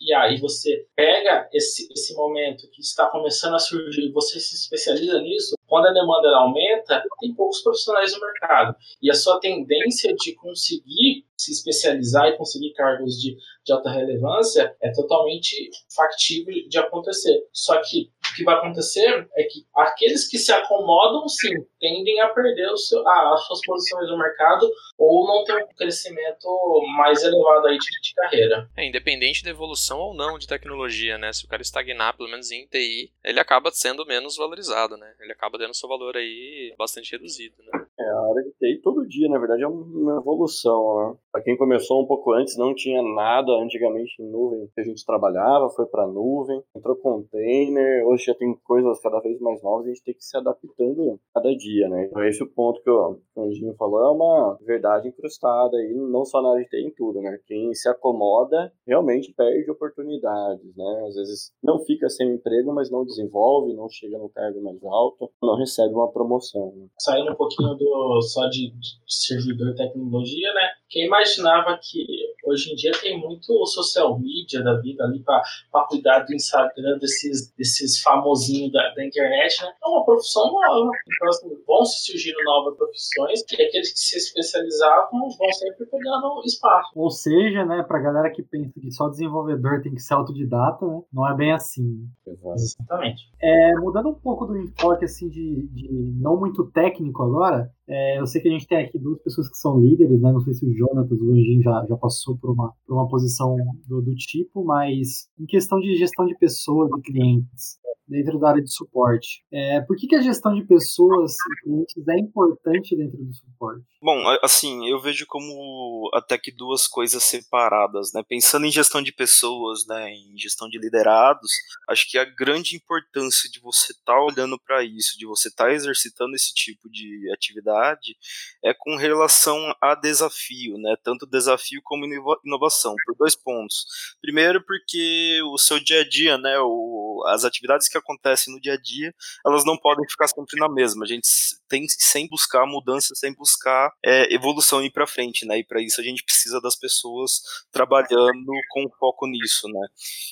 e aí você pega esse, esse momento que está começando a surgir você se especializa nisso, quando a demanda aumenta, tem poucos profissionais no mercado. E a sua tendência de conseguir se especializar e conseguir cargos de, de alta relevância é totalmente factível de acontecer. Só que o que vai acontecer é que aqueles que se acomodam, sim, tendem a perder seu, ah, as suas posições no mercado ou não ter um crescimento mais elevado aí de, de carreira. É, independente da evolução ou não de tecnologia, né? Se o cara estagnar, pelo menos em TI, ele acaba sendo menos valorizado, né? Ele acaba tendo seu valor aí bastante reduzido, né? É, a hora TI todo dia, na verdade, é uma evolução. Né? Para quem começou um pouco antes, não tinha nada antigamente em nuvem que a gente trabalhava, foi para nuvem, entrou container, hoje já tem coisas cada vez mais novas, a gente tem que se adaptando cada dia, né? Então esse é o ponto que o, Anjinho falou, é uma verdade incrustada aí, não só na área de em tudo, né? Quem se acomoda realmente perde oportunidades, né? Às vezes não fica sem emprego, mas não desenvolve, não chega no cargo mais alto, não recebe uma promoção. Né? Saindo um pouquinho do só de, de servidor tecnologia, né? Quem imaginava que hoje em dia tem muito social media da vida ali para cuidar do Instagram desses, desses famosinhos da, da, internet, né? É uma profissão nova. Então, assim, vão se surgindo novas profissões e aqueles que se especializavam vão sempre pegando espaço. Ou seja, né, pra galera que pensa que só desenvolvedor tem que ser autodidata, né? Não é bem assim. Exatamente. É, mudando um pouco do enfoque assim de, de não muito técnico agora, é, eu sei que a gente tem aqui duas pessoas que são líderes, né? Não sei se o Jonatas, o Anjinho já, já passou por uma, por uma posição do, do tipo, mas em questão de gestão de pessoas e clientes, dentro da área de suporte. É, por que, que a gestão de pessoas e clientes é importante dentro do suporte? Bom, assim, eu vejo como até que duas coisas separadas, né? Pensando em gestão de pessoas, né, em gestão de liderados, acho que a grande importância de você estar tá olhando para isso, de você estar tá exercitando esse tipo de atividade, é com relação a desafio, né? Tanto desafio como inovação, por dois pontos. Primeiro, porque o seu dia a dia, né, o, as atividades que acontecem no dia a dia, elas não podem ficar sempre na mesma. A gente tem sempre buscar mudança, sem buscar é, evolução e ir para frente, né? E para isso a gente precisa das pessoas trabalhando com foco nisso, né?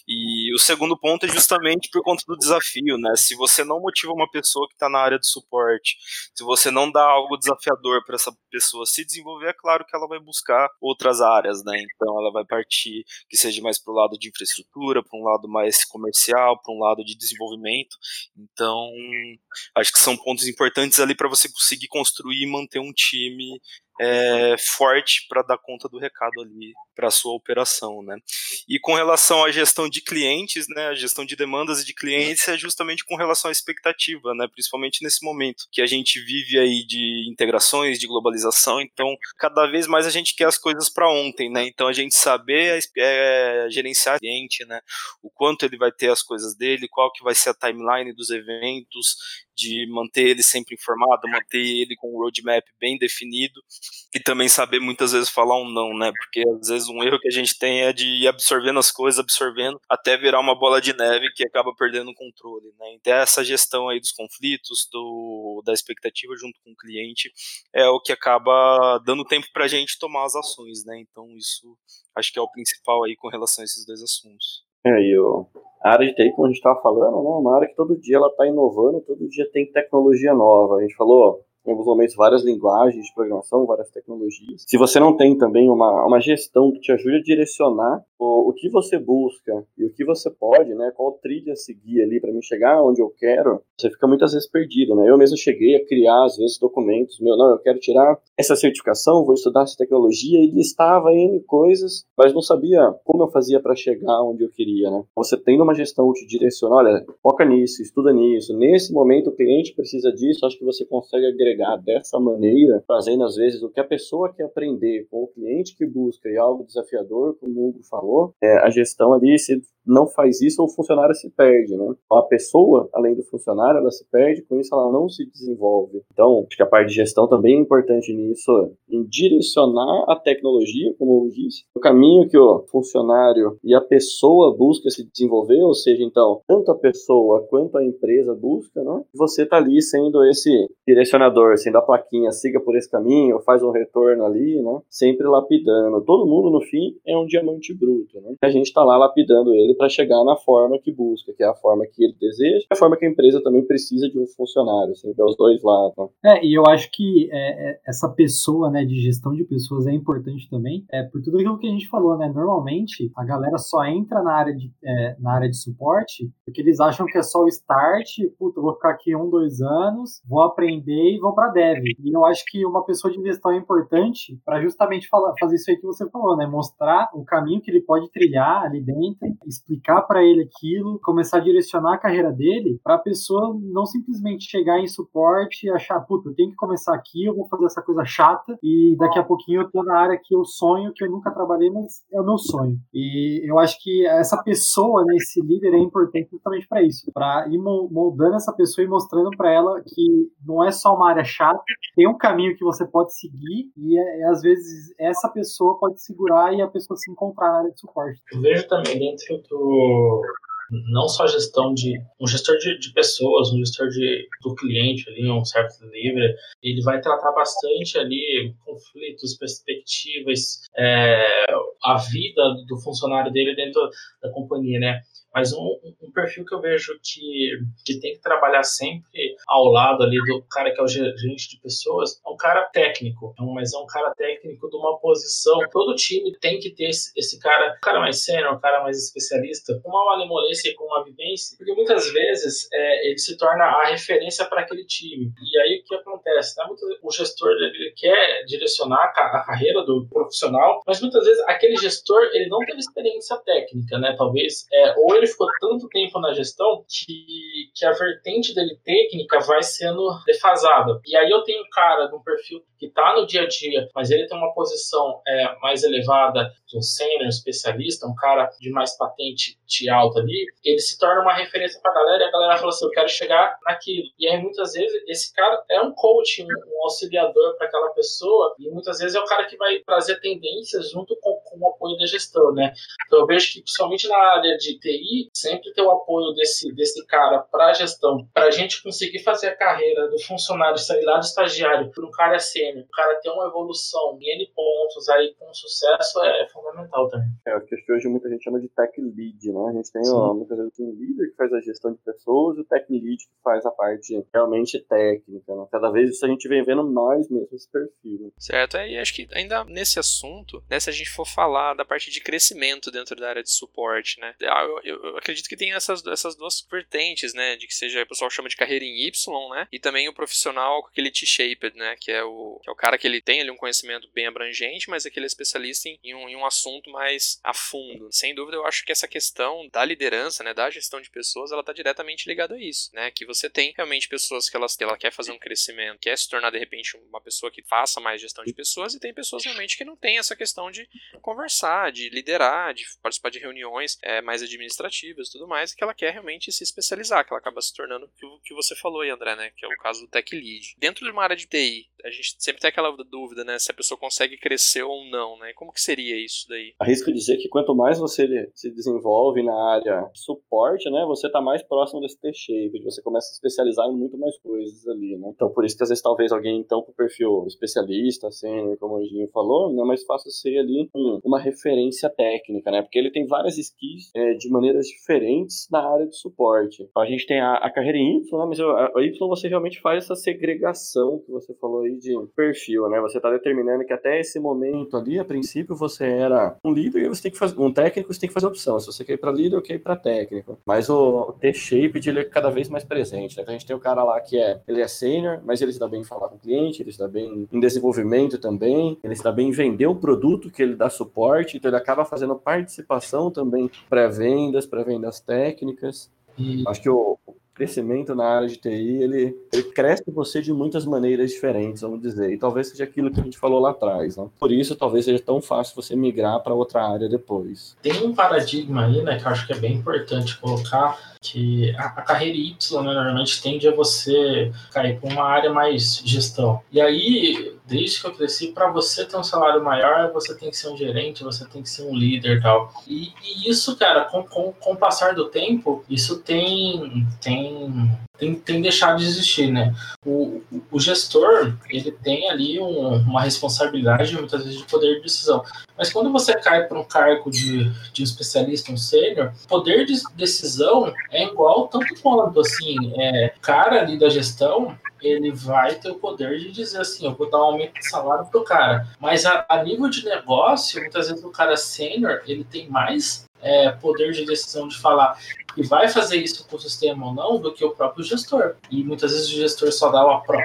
E o segundo ponto é justamente por conta do desafio, né? Se você não motiva uma pessoa que está na área de suporte, se você não dá algo desafiador para essa pessoa se desenvolver, é claro que ela vai buscar outras áreas, né? Então ela vai partir que seja mais para o lado de infraestrutura, para um lado mais comercial, para um lado de desenvolvimento. Então, acho que são pontos importantes ali para você conseguir construir e manter um time é, forte para dar conta do recado ali para a sua operação, né? E com relação à gestão de clientes, né, a gestão de demandas e de clientes é justamente com relação à expectativa, né, principalmente nesse momento que a gente vive aí de integrações, de globalização, então cada vez mais a gente quer as coisas para ontem, né? Então a gente saber é, gerenciar o cliente, né, o quanto ele vai ter as coisas dele, qual que vai ser a timeline dos eventos, de manter ele sempre informado, manter ele com um roadmap bem definido e também saber muitas vezes falar um não, né? Porque às vezes um erro que a gente tem é de ir absorvendo as coisas, absorvendo, até virar uma bola de neve que acaba perdendo o controle, né? Então essa gestão aí dos conflitos, do, da expectativa junto com o cliente é o que acaba dando tempo para a gente tomar as ações, né? Então isso acho que é o principal aí com relação a esses dois assuntos. É, e o, a área de TI, como a gente estava falando, né, é uma área que todo dia ela está inovando, todo dia tem tecnologia nova. A gente falou, em alguns momentos, várias linguagens de programação, várias tecnologias. Se você não tem também uma, uma gestão que te ajude a direcionar o, o que você busca e o que você pode, né, qual trilha seguir ali para me chegar onde eu quero, você fica muitas vezes perdido, né? Eu mesmo cheguei a criar, às vezes, documentos, meu, não, eu quero tirar essa certificação, vou estudar essa tecnologia, e listava N coisas, mas não sabia como eu fazia para chegar onde eu queria, né? Você tendo uma gestão te direciona, olha, foca nisso, estuda nisso, nesse momento o cliente precisa disso, acho que você consegue agregar dessa maneira, fazendo às vezes o que a pessoa quer aprender com o cliente que busca e algo desafiador, como o Hugo falou, é, a gestão ali, se não faz isso, o funcionário se perde, né? A pessoa, além do funcionário, ela se perde, com isso ela não se desenvolve. Então, acho que a parte de gestão também é importante nisso, em direcionar a tecnologia, como eu disse, o caminho que o funcionário e a pessoa busca se desenvolver, ou seja, então, tanto a pessoa quanto a empresa busca, né? Você tá ali sendo esse direcionador, sendo a plaquinha, siga por esse caminho, faz um retorno ali, né? Sempre lapidando. Todo mundo, no fim, é um diamante bruto, né? A gente tá lá lapidando ele para chegar na forma que busca, que é a forma que ele deseja, e a forma que a empresa também precisa de um funcionário, assim, os dois lados. Né? É, e eu acho que é, é, essa pessoa, né, de gestão de pessoas é importante também, é por tudo aquilo que a gente falou, né, normalmente a galera só entra na área de, é, na área de suporte porque eles acham que é só o start, puta, vou ficar aqui um, dois anos, vou aprender e vou para dev. E eu acho que uma pessoa de gestão é importante para justamente falar, fazer isso aí que você falou, né, mostrar o caminho que ele pode trilhar ali dentro, explicar para ele aquilo, começar a direcionar a carreira dele, para a pessoa não simplesmente chegar em suporte e achar, puta, eu tenho que começar aqui, eu vou fazer essa coisa chata e daqui a pouquinho eu tô na área que eu sonho, que eu nunca trabalhei, mas é o meu sonho. E eu acho que essa pessoa, né, esse líder é importante justamente para isso, para ir moldando essa pessoa e mostrando para ela que não é só uma área chata, tem um caminho que você pode seguir e é, é, às vezes essa pessoa pode segurar e a pessoa se encontrar na área de suporte. Eu vejo também dentro do não só gestão de um gestor de, de, pessoas, um gestor de, do cliente ali, um certo delivery, ele vai tratar bastante ali conflitos, perspectivas, é, a vida do funcionário dele dentro da companhia, né? Mas um, um, perfil que eu vejo que, que tem que trabalhar sempre ao lado ali do cara que é o gerente de pessoas é um cara técnico, é mas é um cara técnico de uma posição. Todo time tem que ter esse, esse cara, um cara mais sênior, um cara mais especialista, com uma malemolência e com uma vivência, porque muitas vezes é, ele se torna a referência para aquele time. E aí o que acontece? Né? O gestor ele quer direcionar a carreira do profissional, mas muitas vezes aquele gestor ele não teve experiência técnica, né? Talvez, é, ou ele ficou tanto tempo na gestão que, que a vertente dele técnica vai sendo defasada. E aí eu tenho um cara de um perfil que está no dia a dia, mas ele tem uma posição é, mais elevada, um sênior, especialista, um cara de mais patente de alta ali, ele se torna uma referência para a galera e a galera fala assim: eu quero chegar naquilo. E aí muitas vezes esse cara é um coach, um auxiliador para aquela pessoa, e muitas vezes é o cara que vai trazer tendências junto com, com o apoio da gestão, né? Então eu vejo que, principalmente na área de TI, sempre ter o apoio desse, desse cara para a gestão, para a gente conseguir fazer a carreira do funcionário, sair lá do estagiário para um cara sênior, o cara ter uma evolução em N pontos aí com sucesso é, é fundamental também. É, o que hoje muita gente chama de tech lead, né? A gente tem ó, muitas vezes um líder que faz a gestão de pessoas e o tech lead que faz a parte realmente técnica, né? Cada vez isso a gente vem vendo mais mesmo esse perfil. Né? Certo, é, e acho que ainda nesse assunto, né, se a gente for falar da parte de crescimento dentro da área de suporte, né? Ah, eu, eu, eu acredito que tem essas, essas duas vertentes, né? De que seja, o pessoal chama de carreira em Y, né? E também o profissional com aquele T-shaped, né? Que é, o, que é o cara que ele tem ali um conhecimento bem abrangente, mas é que ele é especialista em, em, um, em um assunto mais a fundo. Sem dúvida, eu acho que essa questão da liderança, né? Da gestão de pessoas, ela tá diretamente ligada a isso, né? Que você tem realmente pessoas que elas, ela quer fazer um crescimento, quer se tornar de repente uma pessoa que faça mais gestão de pessoas, e tem pessoas realmente que não tem essa questão de conversar, de liderar, de participar de reuniões é, mais administrativas e tudo mais, que ela quer realmente se especializar, que ela acaba se tornando o que você falou aí, André, né? Que é o caso do Tech Lead. Dentro de uma área de TI, a gente sempre tem aquela dúvida, né? Se a pessoa consegue crescer ou não, né? Como que seria isso daí? Arrisco dizer que quanto mais você se desenvolve na área de suporte, né? Você tá mais próximo desse T-shape, você começa a se especializar em muito mais coisas ali, né? Então, por isso que às vezes talvez alguém, então, com perfil especialista, assim, como o Ginho falou, não é mais fácil ser ali um, uma referência técnica, né? Porque ele tem várias skills é, de maneiras diferentes na área de suporte. A gente tem a, a carreira em Y, né? mas a Y você realmente faz essa segregação que você falou aí de perfil, né? Você está determinando que até esse momento ali, a princípio, você era um líder e você tem que fazer um técnico, você tem que fazer opção. Se você quer ir para líder, ou quer ir para técnico. Mas o T-shape ele é cada vez mais presente. Né? Então, a gente tem o cara lá que é, ele é sênior, mas ele se dá bem em falar com o cliente, ele se dá bem em desenvolvimento também, ele se dá bem em vender o produto que ele dá suporte, então ele acaba fazendo participação também pré-vendas, pré-vendas técnicas. E... Acho que o, crescimento na área de TI, ele, ele cresce você de muitas maneiras diferentes, vamos dizer. E talvez seja aquilo que a gente falou lá atrás. Né? Por isso, talvez seja tão fácil você migrar para outra área depois. Tem um paradigma aí, né, que eu acho que é bem importante colocar, que a, a carreira Y né, normalmente tende a você cair para uma área mais gestão. E aí, desde que eu cresci, para você ter um salário maior, você tem que ser um gerente, você tem que ser um líder tal. E, e isso, cara, com, com, com o passar do tempo, isso tem, tem tem, tem deixado de existir, né? O, o gestor, ele tem ali um, uma responsabilidade, muitas vezes, de poder de decisão. Mas quando você cai para um cargo de, de especialista, um sênior, poder de decisão é igual tanto quanto, assim, é, cara ali da gestão, ele vai ter o poder de dizer assim, eu vou dar um aumento de salário pro cara. Mas a, a nível de negócio, muitas vezes o cara sênior, ele tem mais é, poder de decisão de falar que vai fazer isso com o sistema ou não do que o próprio gestor. E muitas vezes o gestor só dá o, apro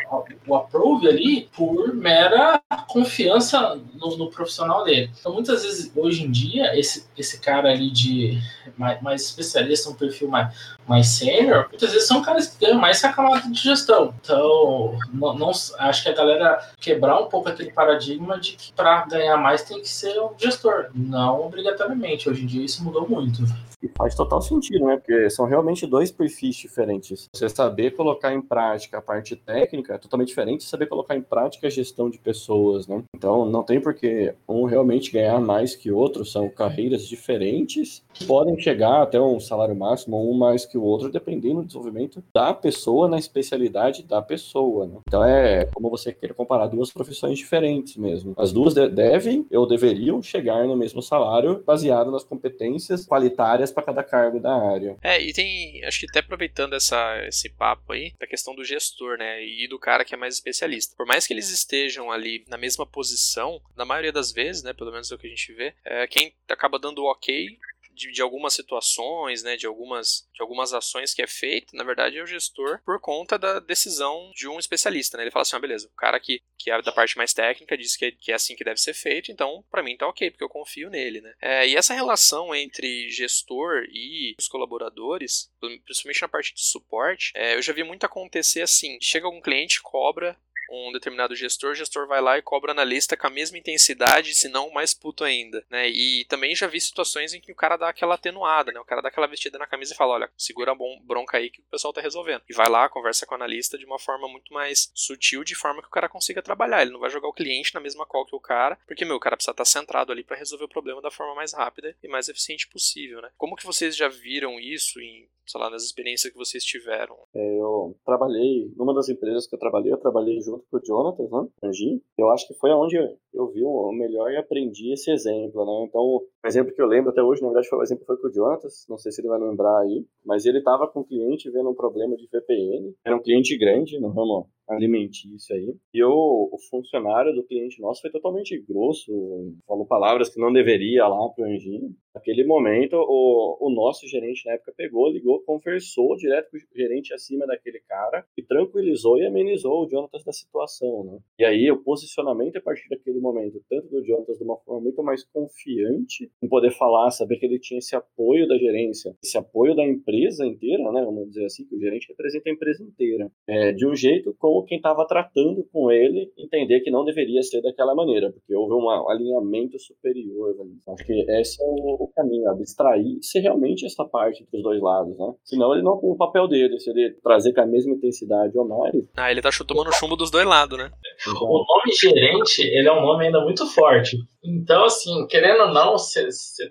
o approve ali por mera confiança no, no, profissional dele. Então, muitas vezes, hoje em dia, esse, esse cara ali de mais, mais especialista, um perfil mais, mais sênior, muitas vezes são caras que ganham mais a camada de gestão. Então, não, não, acho que a galera quebrar um pouco aquele paradigma de que para ganhar mais tem que ser um gestor. Não obrigatoriamente. Hoje em dia isso mudou muito. E faz total sentido, né? Porque são realmente dois perfis diferentes. Você saber colocar em prática a parte técnica é totalmente diferente de saber colocar em prática a gestão de pessoas, né? Então, não tem por que um realmente ganhar mais que o outro. São carreiras diferentes, podem chegar até um salário máximo, um mais que o outro, dependendo do desenvolvimento da pessoa na especialidade da pessoa, né? Então, é como você querer comparar duas profissões diferentes mesmo. As duas devem ou deveriam chegar no mesmo salário baseado nas competências qualitárias para cada cargo da área. É, e tem, acho que até aproveitando essa, esse papo aí, da questão do gestor, né, e do cara que é mais especialista. Por mais que eles estejam ali na mesma posição, na maioria das vezes, né, pelo menos é o que a gente vê, é, quem acaba dando o ok de, de, algumas situações, né, de algumas, de algumas ações que é feito, na verdade é o gestor por conta da decisão de um especialista, né? Ele fala assim, ah, beleza, o cara que, que é da parte mais técnica disse que é, que é assim que deve ser feito, então para mim tá ok, porque eu confio nele, né? É, e essa relação entre gestor e os colaboradores, principalmente na parte de suporte, é, eu já vi muito acontecer assim, chega algum cliente, cobra um determinado gestor, o gestor vai lá e cobra o analista com a mesma intensidade, se não mais puto ainda, né? E também já vi situações em que o cara dá aquela atenuada, né? O cara dá aquela vestida na camisa e fala, olha, segura a bronca aí que o pessoal tá resolvendo. E vai lá, conversa com o analista de uma forma muito mais sutil, de forma que o cara consiga trabalhar. Ele não vai jogar o cliente na mesma call que o cara, porque, meu, o cara precisa estar tá centrado ali para resolver o problema da forma mais rápida e mais eficiente possível, né? Como que vocês já viram isso em sei lá, nas experiências que vocês tiveram? É, eu trabalhei, numa das empresas que eu trabalhei, eu trabalhei junto com o Jonathan, né, Angie. Eu acho que foi onde eu vi o melhor e aprendi esse exemplo, né? Então, o exemplo que eu lembro até hoje, na verdade, foi o exemplo foi com o Jonathan, não sei se ele vai lembrar aí, mas ele estava com um cliente vendo um problema de VPN, era um cliente grande no ramo alimentício aí. E o, o, funcionário do cliente nosso foi totalmente grosso, falou palavras que não deveria lá pro Anjinho. Naquele momento, o, o nosso gerente na época pegou, ligou, conversou direto com o gerente acima daquele cara e tranquilizou e amenizou o Jonatas da situação, né? E aí o posicionamento a partir daquele momento, tanto do Jonatas de uma forma muito mais confiante em poder falar, saber que ele tinha esse apoio da gerência, esse apoio da empresa inteira, né? Vamos dizer assim, que o gerente representa a empresa inteira, é, de um jeito com quem estava tratando com ele entender que não deveria ser daquela maneira, porque houve um alinhamento superior. Né? Acho que esse é o, caminho, abstrair se realmente essa parte dos dois lados, né? Senão ele não tem o papel dele, se ele trazer com a mesma intensidade ou mais. Ah, ele tá tomando chumbo dos dois lados, né? O nome gerente, ele é um nome ainda muito forte. Então, assim, querendo ou não, você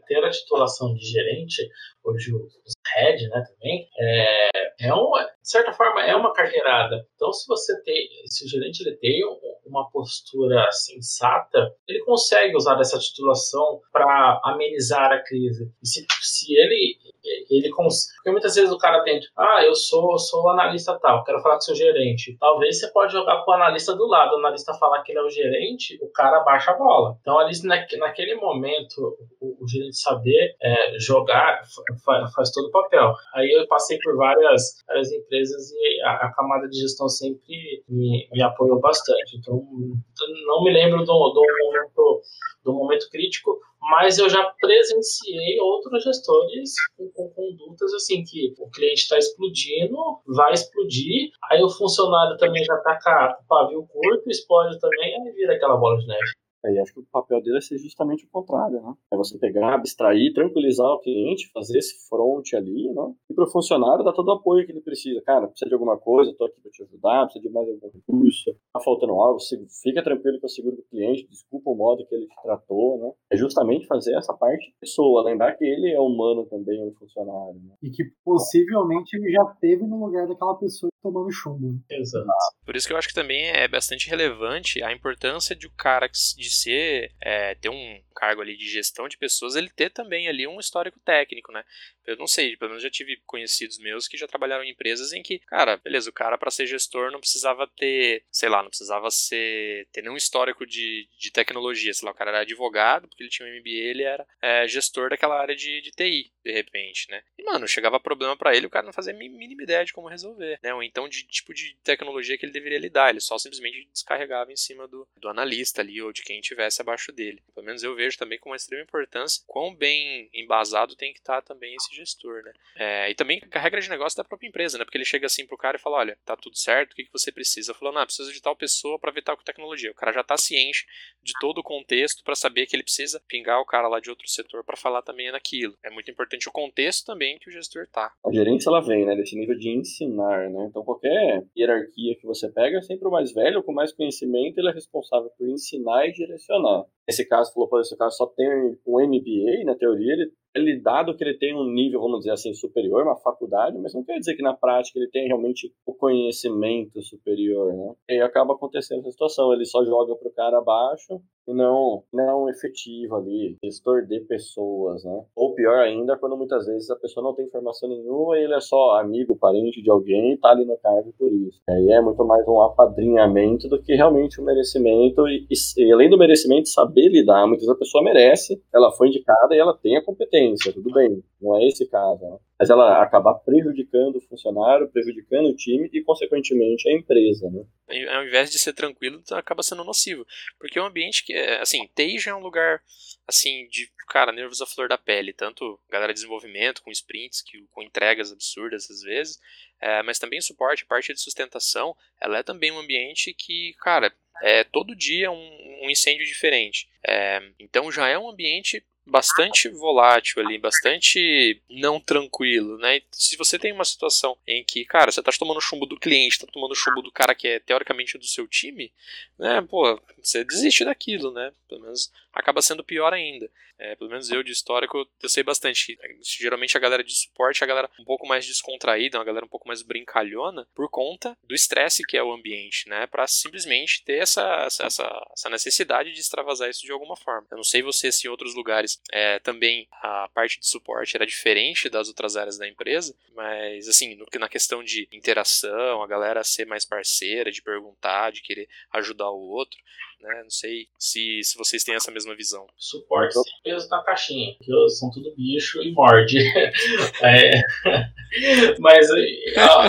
ter a titulação de gerente, hoje o head, né, também, é, é uma, de certa forma, é uma carreirada. Então, se você tem, se o gerente ele tem uma postura sensata, ele consegue usar essa titulação para amenizar a crise. E se, se ele ele consegue. Porque muitas vezes o cara tem, ah, eu sou, sou analista tal, quero falar com seu gerente. Talvez você pode jogar com o analista do lado, o analista falar que ele é o gerente, o cara baixa a bola. Então, ali, naquele momento, o, o gerente saber é, jogar faz, faz todo o papel. Aí eu passei por várias, várias empresas e a, a camada de gestão sempre me, me apoiou bastante. Então, não me lembro do, do momento do momento crítico, mas eu já presenciei outros gestores com, com condutas assim que o cliente está explodindo, vai explodir, aí o funcionário também já está com o pavio curto, explode também, aí vira aquela bola de neve. É, e acho que o papel dele é ser justamente o contrário, né? É você pegar, abstrair, tranquilizar o cliente, fazer esse front ali, né? E para o funcionário dar todo o apoio que ele precisa. Cara, precisa de alguma coisa, estou aqui para te ajudar, precisa de mais algum recurso, tá faltando algo, fica tranquilo que eu seguro do cliente, desculpa o modo que ele te tratou, né? É justamente fazer essa parte de pessoa, lembrar que ele é humano também, um funcionário. Né? E que possivelmente ele já teve no lugar daquela pessoa tomando chumbo. Exato. Por isso que eu acho que também é bastante relevante a importância de o cara de ser, é, ter um cargo ali de gestão de pessoas, ele ter também ali um histórico técnico, né? Eu não sei, pelo menos já tive conhecidos meus que já trabalharam em empresas em que, cara, beleza, o cara para ser gestor não precisava ter, sei lá, não precisava ser ter nenhum histórico de, de tecnologia, sei lá, o cara era advogado, porque ele tinha um MBA, ele era é, gestor daquela área de, de TI, de repente, né? E, mano, chegava problema para ele, o cara não fazia a mínima ideia de como resolver, né? Ou então de tipo de tecnologia que ele deveria lidar, ele só simplesmente descarregava em cima do, do analista ali ou de quem estivesse abaixo dele. Pelo menos eu vejo também com uma extrema importância quão bem embasado tem que estar tá também esse gestor, né? É, e também a regra de negócio da própria empresa, né? Porque ele chega assim pro cara e fala: olha, tá tudo certo, o que, que você precisa? Falando, ah, precisa de tal pessoa para ver tal tecnologia. O cara já tá ciente de todo o contexto para saber que ele precisa pingar o cara lá de outro setor para falar também naquilo. É muito importante o contexto também que o gestor tá. A gerência ela vem, né, desse nível de ensinar, né? Então qualquer hierarquia que você pega, sempre o mais velho, com mais conhecimento, ele é responsável por ensinar e direcionar. Nesse caso, falou, por esse caso só tem um MBA, na teoria, ele ele, dado que ele tem um nível, vamos dizer assim, superior, uma faculdade, mas não quer dizer que na prática ele tem realmente o conhecimento superior, né? E acaba acontecendo essa situação, ele só joga pro cara abaixo não, não efetivo ali, gestor de pessoas, né? Ou pior ainda, quando muitas vezes a pessoa não tem informação nenhuma e ele é só amigo, parente de alguém e tá ali no cargo por isso. Aí é muito mais um apadrinhamento do que realmente um merecimento e, e, e além do merecimento, saber lidar. Muitas vezes a pessoa merece, ela foi indicada e ela tem a competência, tudo bem, não é esse caso, né? Mas ela acabar prejudicando o funcionário, prejudicando o time e, consequentemente, a empresa, né? Ao invés de ser tranquilo, acaba sendo nocivo. Porque é um ambiente que, é, assim, TI já é um lugar, assim, de, cara, nervos à flor da pele. Tanto galera de desenvolvimento, com sprints, que, com entregas absurdas às vezes, é, mas também suporte, parte de sustentação, ela é também um ambiente que, cara, é todo dia um, um incêndio diferente. É, então já é um ambiente bastante volátil ali, bastante não tranquilo, né? se você tem uma situação em que, cara, você tá tomando chumbo do cliente, tá tomando chumbo do cara que é teoricamente do seu time, né? Pô, você desiste daquilo, né? Pelo menos acaba sendo pior ainda. É, pelo menos eu de histórico eu sei bastante. Geralmente a galera de suporte é a galera um pouco mais descontraída, uma galera um pouco mais brincalhona, por conta do estresse que é o ambiente, né? Para simplesmente ter essa, essa, essa necessidade de extravasar isso de alguma forma. Eu não sei você se em outros lugares é, também a parte de suporte era diferente das outras áreas da empresa, mas assim, no, na questão de interação, a galera ser mais parceira, de perguntar, de querer ajudar o outro, né? Não sei se, se vocês têm essa mesma visão. Suporte sem peso na caixinha, porque são tudo bicho e morde. *laughs* é, mas ó,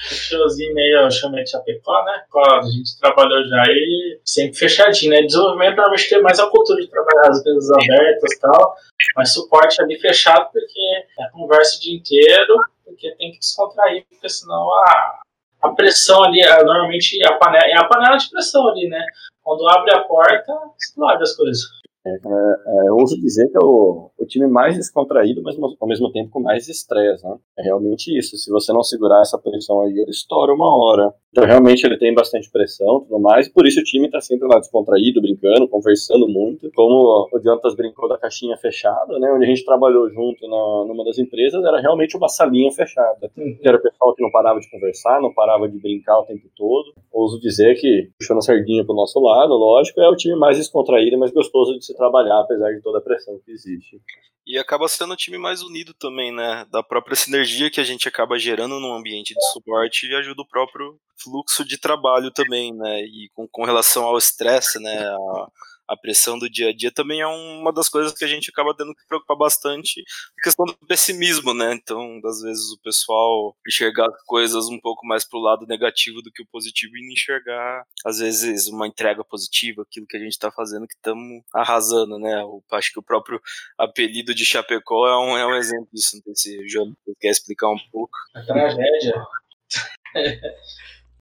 showzinho meio, eu de Chapecó, né? A gente trabalhou já aí sempre fechadinho, né? Desenvolvimento normalmente tem mais a cultura de trabalhar as vezes abertas e tal, mas suporte ali fechado porque é conversa o dia inteiro, porque tem que descontrair, porque senão a, a pressão ali, normalmente a panela, é a panela de pressão ali, né? Quando abre a porta, explode as coisas. É, é, eu ouso dizer que é o, o time mais descontraído, mas ao mesmo tempo com mais estresse, né? É realmente isso. Se você não segurar essa pressão aí, ele estoura uma hora. Então, realmente, ele tem bastante pressão e tudo mais. Por isso, o time tá sempre lá descontraído, brincando, conversando muito. Como o Jontas brincou da caixinha fechada, né? Onde a gente trabalhou junto na, numa das empresas, era realmente uma salinha fechada. Uhum. Era o pessoal que não parava de conversar, não parava de brincar o tempo todo. Ouso dizer que, puxando a sardinha pro nosso lado, lógico, é o time mais descontraído e mais gostoso de se trabalhar, apesar de toda a pressão que existe. E acaba sendo o time mais unido também, né? Da própria sinergia que a gente acaba gerando num ambiente de suporte e ajuda o próprio fluxo de trabalho também, né? E com, com relação ao estresse, né? A, a pressão do dia a dia também é uma das coisas que a gente acaba tendo que preocupar bastante, a questão do pessimismo, né? Então, às vezes o pessoal enxergar coisas um pouco mais pro lado negativo do que o positivo e enxergar, às vezes, uma entrega positiva, aquilo que a gente tá fazendo que estamos arrasando, né? Eu acho que o próprio apelido de Chapecó é um, é um exemplo disso. Não sei se o João quer explicar um pouco. A tragédia.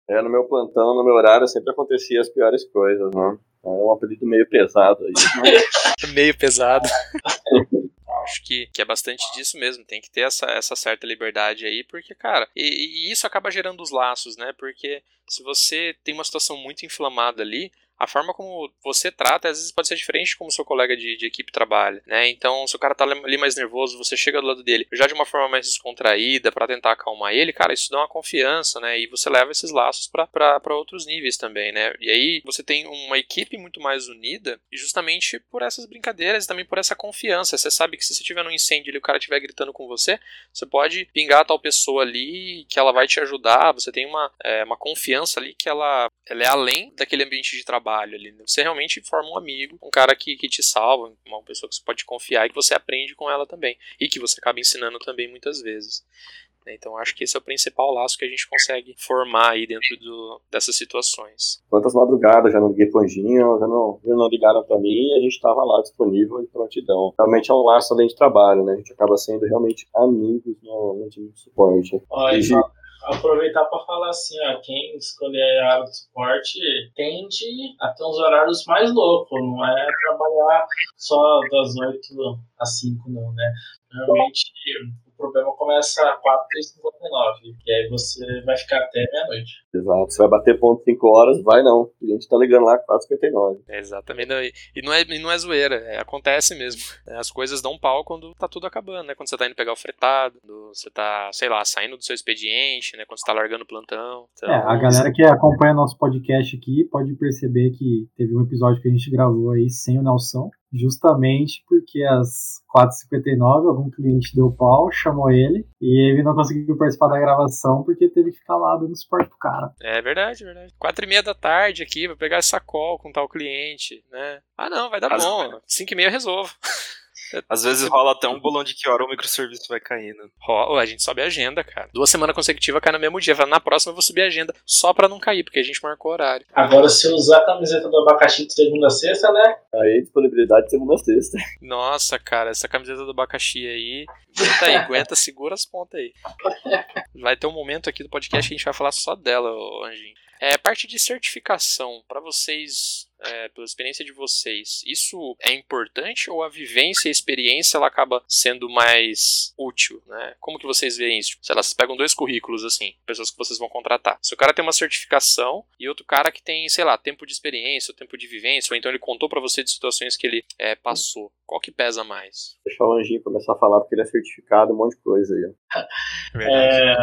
É, no meu plantão, no meu horário, sempre acontecia as piores coisas, né? É um apelido meio pesado aí. Né? *laughs* meio pesado. *laughs* Acho que, que é bastante disso mesmo. Tem que ter essa, essa certa liberdade aí, porque, cara, e, e isso acaba gerando os laços, né? Porque se você tem uma situação muito inflamada ali, a forma como você trata, às vezes pode ser diferente como seu colega de, de equipe trabalha, né? Então, se o cara tá ali mais nervoso, você chega do lado dele, já de uma forma mais descontraída, para tentar acalmar ele, cara, isso dá uma confiança, né? E você leva esses laços para outros níveis também, né? E aí você tem uma equipe muito mais unida, justamente por essas brincadeiras e também por essa confiança. Você sabe que se você tiver num incêndio e o cara estiver gritando com você, você pode pingar a tal pessoa ali que ela vai te ajudar, você tem uma, é, uma confiança ali que ela, ela é além daquele ambiente de trabalho ali. Né? Você realmente forma um amigo, um cara que, que te salva, uma pessoa que você pode confiar e que você aprende com ela também. E que você acaba ensinando também muitas vezes. Né? Então acho que esse é o principal laço que a gente consegue formar aí dentro do, dessas situações. Quantas madrugadas já não liguei pro Anjinho, já não, já não ligaram para mim e a gente estava lá disponível e prontidão. Realmente é um laço além de trabalho, né? A gente acaba sendo realmente amigos no, no time de suporte. Olha, e, aproveitar para falar assim, ó, quem escolher a área de suporte tende a ter uns horários mais loucos, não é trabalhar só das 8 às 5, não, né? Normalmente problema começa a 4h59, e aí você vai ficar até meia-noite. Exato, você vai bater ponto 5 horas, vai não. O cliente tá ligando lá 4h59. É, exatamente, e não é, e não é zoeira, é, acontece mesmo. É, as coisas dão pau quando tá tudo acabando, né? Quando você tá indo pegar o fretado, você tá, sei lá, saindo do seu expediente, né? Quando você tá largando o plantão. Então, é, a galera que acompanha nosso podcast aqui pode perceber que teve um episódio que a gente gravou aí sem o Nelson justamente porque às 4h59 algum cliente deu pau, chamou ele e ele não conseguiu participar da gravação porque teve que ficar lá dando suporte pro cara. É verdade, verdade. 4 e meia da tarde aqui, vou pegar essa call com tal cliente, né? Ah não, vai dar As... bom, 5 e meia eu resolvo. *laughs* Às vezes rola até um bolão de que hora o microserviço vai caindo. Rola, a gente sobe a agenda, cara. Duas semanas consecutivas cai no mesmo dia. Fala, na próxima eu vou subir a agenda só pra não cair, porque a gente marcou horário. Agora, se usar a camiseta do abacaxi de segunda a sexta, né? Aí, disponibilidade de segunda a sexta. *laughs* Nossa, cara, essa camiseta do abacaxi aí. Aguenta aí, aguenta, segura as pontas aí. Vai ter um momento aqui do podcast que a gente vai falar só dela, Anjinho. É, parte de certificação, para vocês, é, pela experiência de vocês, isso é importante ou a vivência e a experiência ela acaba sendo mais útil, né? Como que vocês veem isso? Sei lá, vocês pegam dois currículos assim, pessoas que vocês vão contratar. Se o cara tem uma certificação e outro cara que tem, sei lá, tempo de experiência, tempo de vivência, ou então ele contou para você de situações que ele é, passou, qual que pesa mais? Deixar o Anjinho começar a falar porque ele é certificado, um monte de coisa aí. *laughs* É...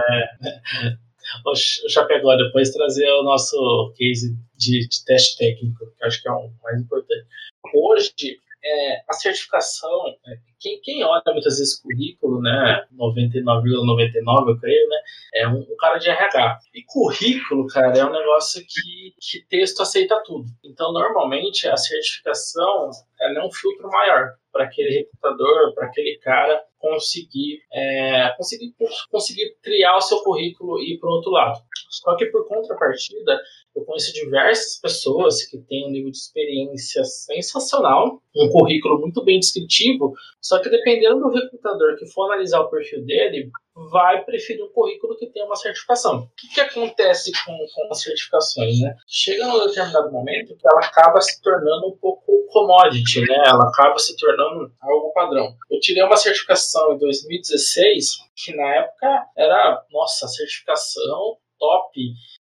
o Chapecó, depois trazer o nosso case de, de teste técnico, que acho que é o mais importante. Hoje, é, a certificação, é, quem, quem, olha muitas vezes currículo, né, 99,99 ,99, eu creio, né, é um, um, cara de RH. E currículo, cara, é um negócio que, que texto aceita tudo. Então, normalmente, a certificação é um filtro maior para aquele recrutador, para aquele cara conseguir, é, conseguir, conseguir triar o seu currículo e ir para o outro lado. Só que por contrapartida, eu conheço diversas pessoas que têm um nível de experiência sensacional, um currículo muito bem descritivo, só que dependendo do recrutador que for analisar o perfil dele, vai preferir um currículo que tenha uma certificação. O que, que acontece com, com as certificações? Né? Chega num determinado momento que ela acaba se tornando um pouco commodity, né? ela acaba se tornando algo padrão. Eu tirei uma certificação em 2016, que na época era, nossa, certificação top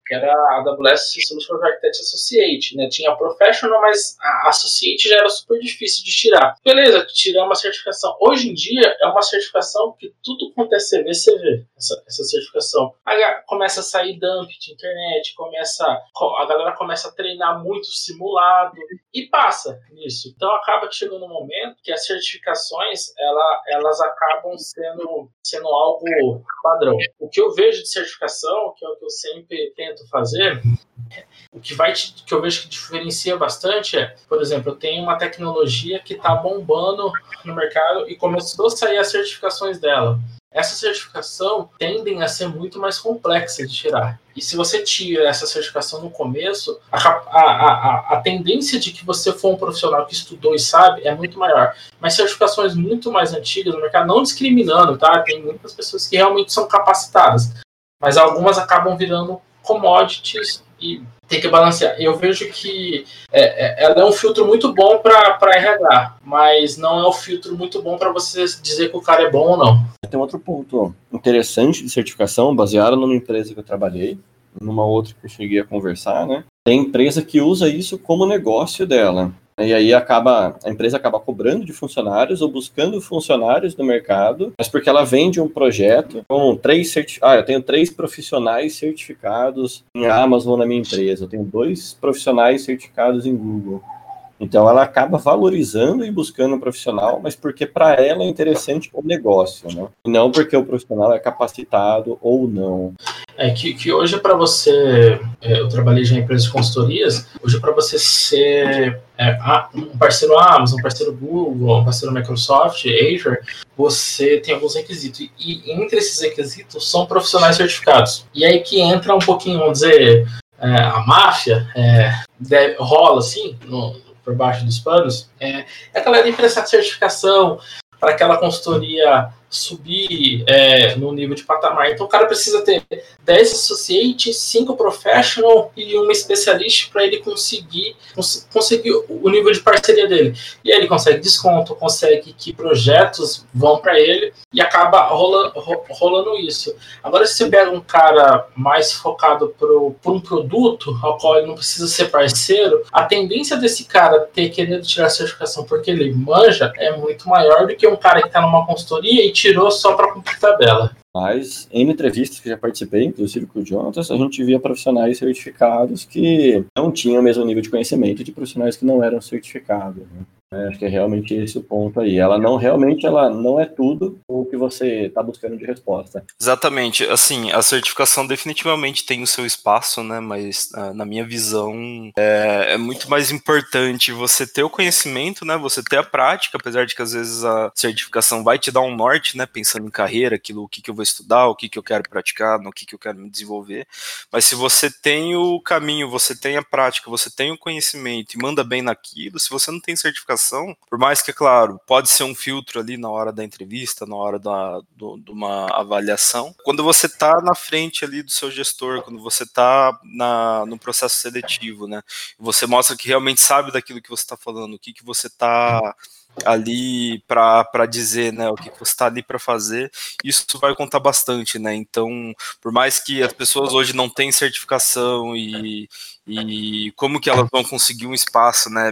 que era a AWS Solutions Architect Associate, né? Tinha Professional, mas a Associate já era super difícil de tirar. Beleza, tirar uma certificação. Hoje em dia é uma certificação que tudo quanto é CV, CV, essa, essa certificação. Aí começa a sair dump de internet, começa, a galera começa a treinar muito simulado e passa nisso. Então acaba que chegou no momento que as certificações ela, elas acabam sendo, sendo algo padrão. O que eu vejo de certificação, que é o que eu sempre tento tento fazer, o que vai te, que eu vejo que diferencia bastante é, por exemplo, eu tenho uma tecnologia que está bombando no mercado e começou a sair as certificações dela. Essa certificação tendem a ser muito mais complexa de tirar. E se você tira essa certificação no começo, a, a, a, a, tendência de que você for um profissional que estudou e sabe é muito maior. Mas certificações muito mais antigas no mercado, não discriminando, tá? Tem muitas pessoas que realmente são capacitadas. Mas algumas acabam virando commodities e tem que balancear. Eu vejo que é, é, ela é um filtro muito bom para RH, mas não é um filtro muito bom para você dizer que o cara é bom ou não. Tem outro ponto interessante de certificação, baseado numa empresa que eu trabalhei, numa outra que eu cheguei a conversar, né? Tem empresa que usa isso como negócio dela. E aí acaba, a empresa acaba cobrando de funcionários ou buscando funcionários no mercado, mas porque ela vende um projeto com três certi... ah, eu tenho três profissionais certificados em Amazon na minha empresa, eu tenho dois profissionais certificados em Google. Então ela acaba valorizando e buscando um profissional, mas porque para ela é interessante o negócio, né? Não porque o profissional é capacitado ou não. É que, que hoje para você, é, eu trabalhei já em empresas de consultorias, hoje para você ser é, um parceiro Amazon, um parceiro Google, um parceiro Microsoft, Azure, você tem alguns requisitos. E entre esses requisitos são profissionais certificados. E aí que entra um pouquinho, vamos dizer, é, a máfia, é, deve, rola assim, no, por baixo dos panos, é, é aquela de prestar certificação para aquela consultoria subir é, no nível de patamar. Então o cara precisa ter 10 associates, 5 professional e uma especialista para ele conseguir, cons conseguir o nível de parceria dele. E aí ele consegue desconto, consegue que projetos vão para ele e acaba rolando, rolando isso. Agora, se você pega um cara mais focado por um produto ao qual ele não precisa ser parceiro, a tendência desse cara ter querendo tirar certificação porque ele manja é muito maior do que um cara que está numa consultoria e tirou só para cumprir tabela. Mas em entrevistas que já participei, inclusive com o Jonas, a gente via profissionais certificados que não tinham o mesmo nível de conhecimento de profissionais que não eram certificados. Né? É, acho que é realmente esse o ponto aí. Ela não realmente ela não é tudo o que você está buscando de resposta. Exatamente. Assim, a certificação definitivamente tem o seu espaço, né? Mas ah, na minha visão é, é, muito mais importante você ter o conhecimento, né? Você ter a prática, apesar de que às vezes a certificação vai te dar um norte, né? Pensando em carreira, aquilo, o que, que eu vou estudar, o que, que eu quero praticar, no que, que eu quero me desenvolver. Mas se você tem o caminho, você tem a prática, você tem o conhecimento e manda bem naquilo, se você não tem certificação por mais que, é claro, pode ser um filtro ali na hora da entrevista, na hora da, do, de uma avaliação. Quando você está na frente ali do seu gestor, quando você está no processo seletivo, né, você mostra que realmente sabe daquilo que você está falando, o que, que você está ali para dizer né, o que você está ali para fazer, isso vai contar bastante, né? Então, por mais que as pessoas hoje não tenham certificação e, e como que elas vão conseguir um espaço, né?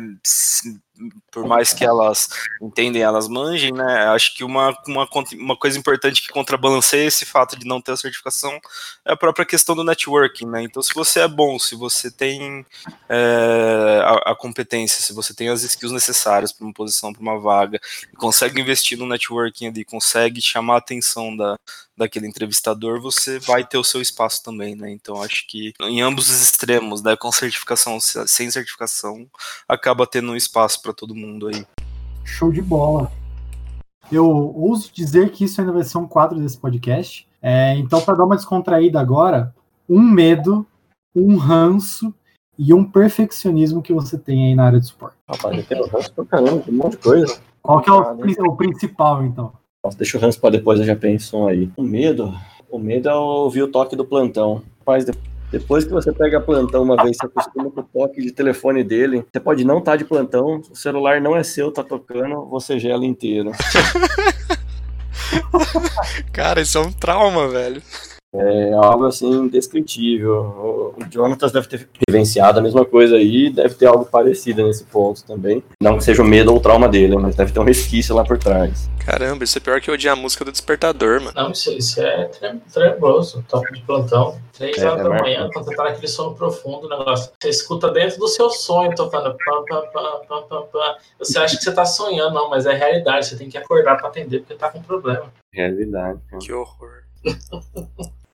Por mais que elas entendem, elas manjem, né? Acho que uma, uma, uma coisa importante que contrabalanceia esse fato de não ter a certificação é a própria questão do networking, né? Então, se você é bom, se você tem é, a, a, competência, se você tem as skills necessárias para uma posição, para uma vaga, e consegue investir no networking ali, consegue chamar a atenção da, daquele entrevistador, você vai ter o seu espaço também, né? Então acho que em ambos os extremos, né, com certificação, sem certificação, acaba tendo um espaço para todo mundo aí. Show de bola. Eu ouso dizer que isso ainda vai ser um quadro desse podcast. É, então, para dar uma descontraída agora, um medo, um ranço e um perfeccionismo que você tem aí na área de suporte. Rapaz, eu tenho ranço pra caramba, um monte de coisa. Qual que é o, ah, o principal, então? Nossa, deixa o ranço pra depois, eu já penso aí. O medo, o medo é ouvir o toque do plantão. Rapaz, depois que você pega plantão uma vez, você acostuma com o toque de telefone dele. Você pode não estar tá de plantão, o celular não é seu, tá tocando, você gela inteiro. *laughs* Cara, isso é um trauma, velho. É algo assim indescritível. O Jonathan deve ter vivenciado a mesma coisa aí, deve ter algo parecido nesse ponto também. Não que seja o medo ou o trauma dele, mas deve ter um resquício lá por trás. Caramba, isso é pior que odiar a música do Despertador, mano. Não, isso, isso é tremoso, toque de plantão. Três é, horas é da manhã, quando você tá naquele sono profundo, o negócio. Você escuta dentro do seu sonho tocando pam, pam, pam, pam, pam, pam. Você acha que você tá sonhando, não, mas é realidade. Você tem que acordar pra atender porque tá com problema. Realidade. Cara. Que horror.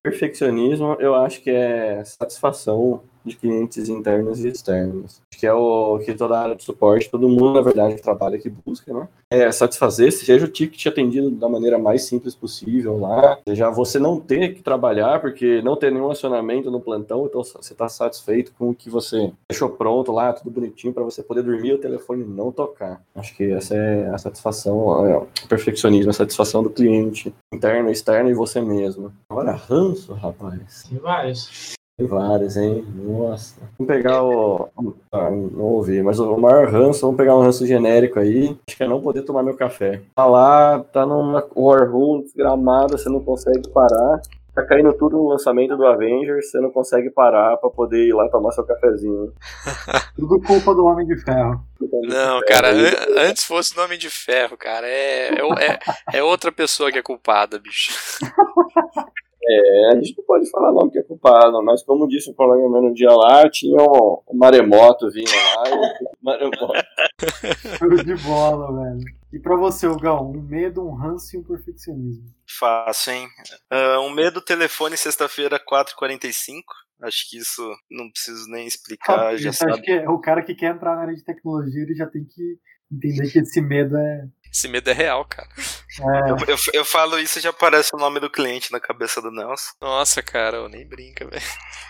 Perfeccionismo, eu acho que é satisfação de clientes internos e externos. Que é o que toda área de suporte, todo mundo, na verdade, trabalha que busca, né? É satisfazer, seja o ticket atendido da maneira mais simples possível lá, seja você não ter que trabalhar, porque não ter nenhum acionamento no plantão, então você está satisfeito com o que você deixou pronto lá, tudo bonitinho, para você poder dormir e o telefone não tocar. Acho que essa é a satisfação, é, o perfeccionismo, a satisfação do cliente, interno, externo e você mesmo. Agora, ranço, rapaz. Tem vários. Tem vários, hein? Nossa. Vamos pegar o. Ah, não ouvi, mas o maior ranço, vamos pegar um ranço genérico aí. Acho que é não poder tomar meu café. Tá lá, tá numa war room desgramada, você não consegue parar. Tá caindo tudo no lançamento do Avengers, você não consegue parar pra poder ir lá tomar seu cafezinho. *laughs* Tudo culpa do Homem de Ferro. Não, cara, an antes fosse o Homem de Ferro, cara. É, é, é, é outra pessoa que é culpada, bicho. *laughs* É, a gente não pode falar nome que é culpado, mas como disse o colega meu no dia lá, tinha um, um maremoto vindo lá. E, maremoto. *laughs* De bola, velho. E pra você, Gão, um medo, um ranço e um perfeccionismo. Fácil, hein? Uh, um medo, telefone, sexta-feira, 4h45. Acho que isso não preciso nem explicar, Ah, já acho sabe. que é o cara que quer entrar na área de tecnologia, ele já tem que entender que esse medo é. Esse medo é real, cara. é Eu, eu, eu falo isso e já aparece o nome do cliente na cabeça do Nelson. Nossa, cara, eu nem brinca, velho.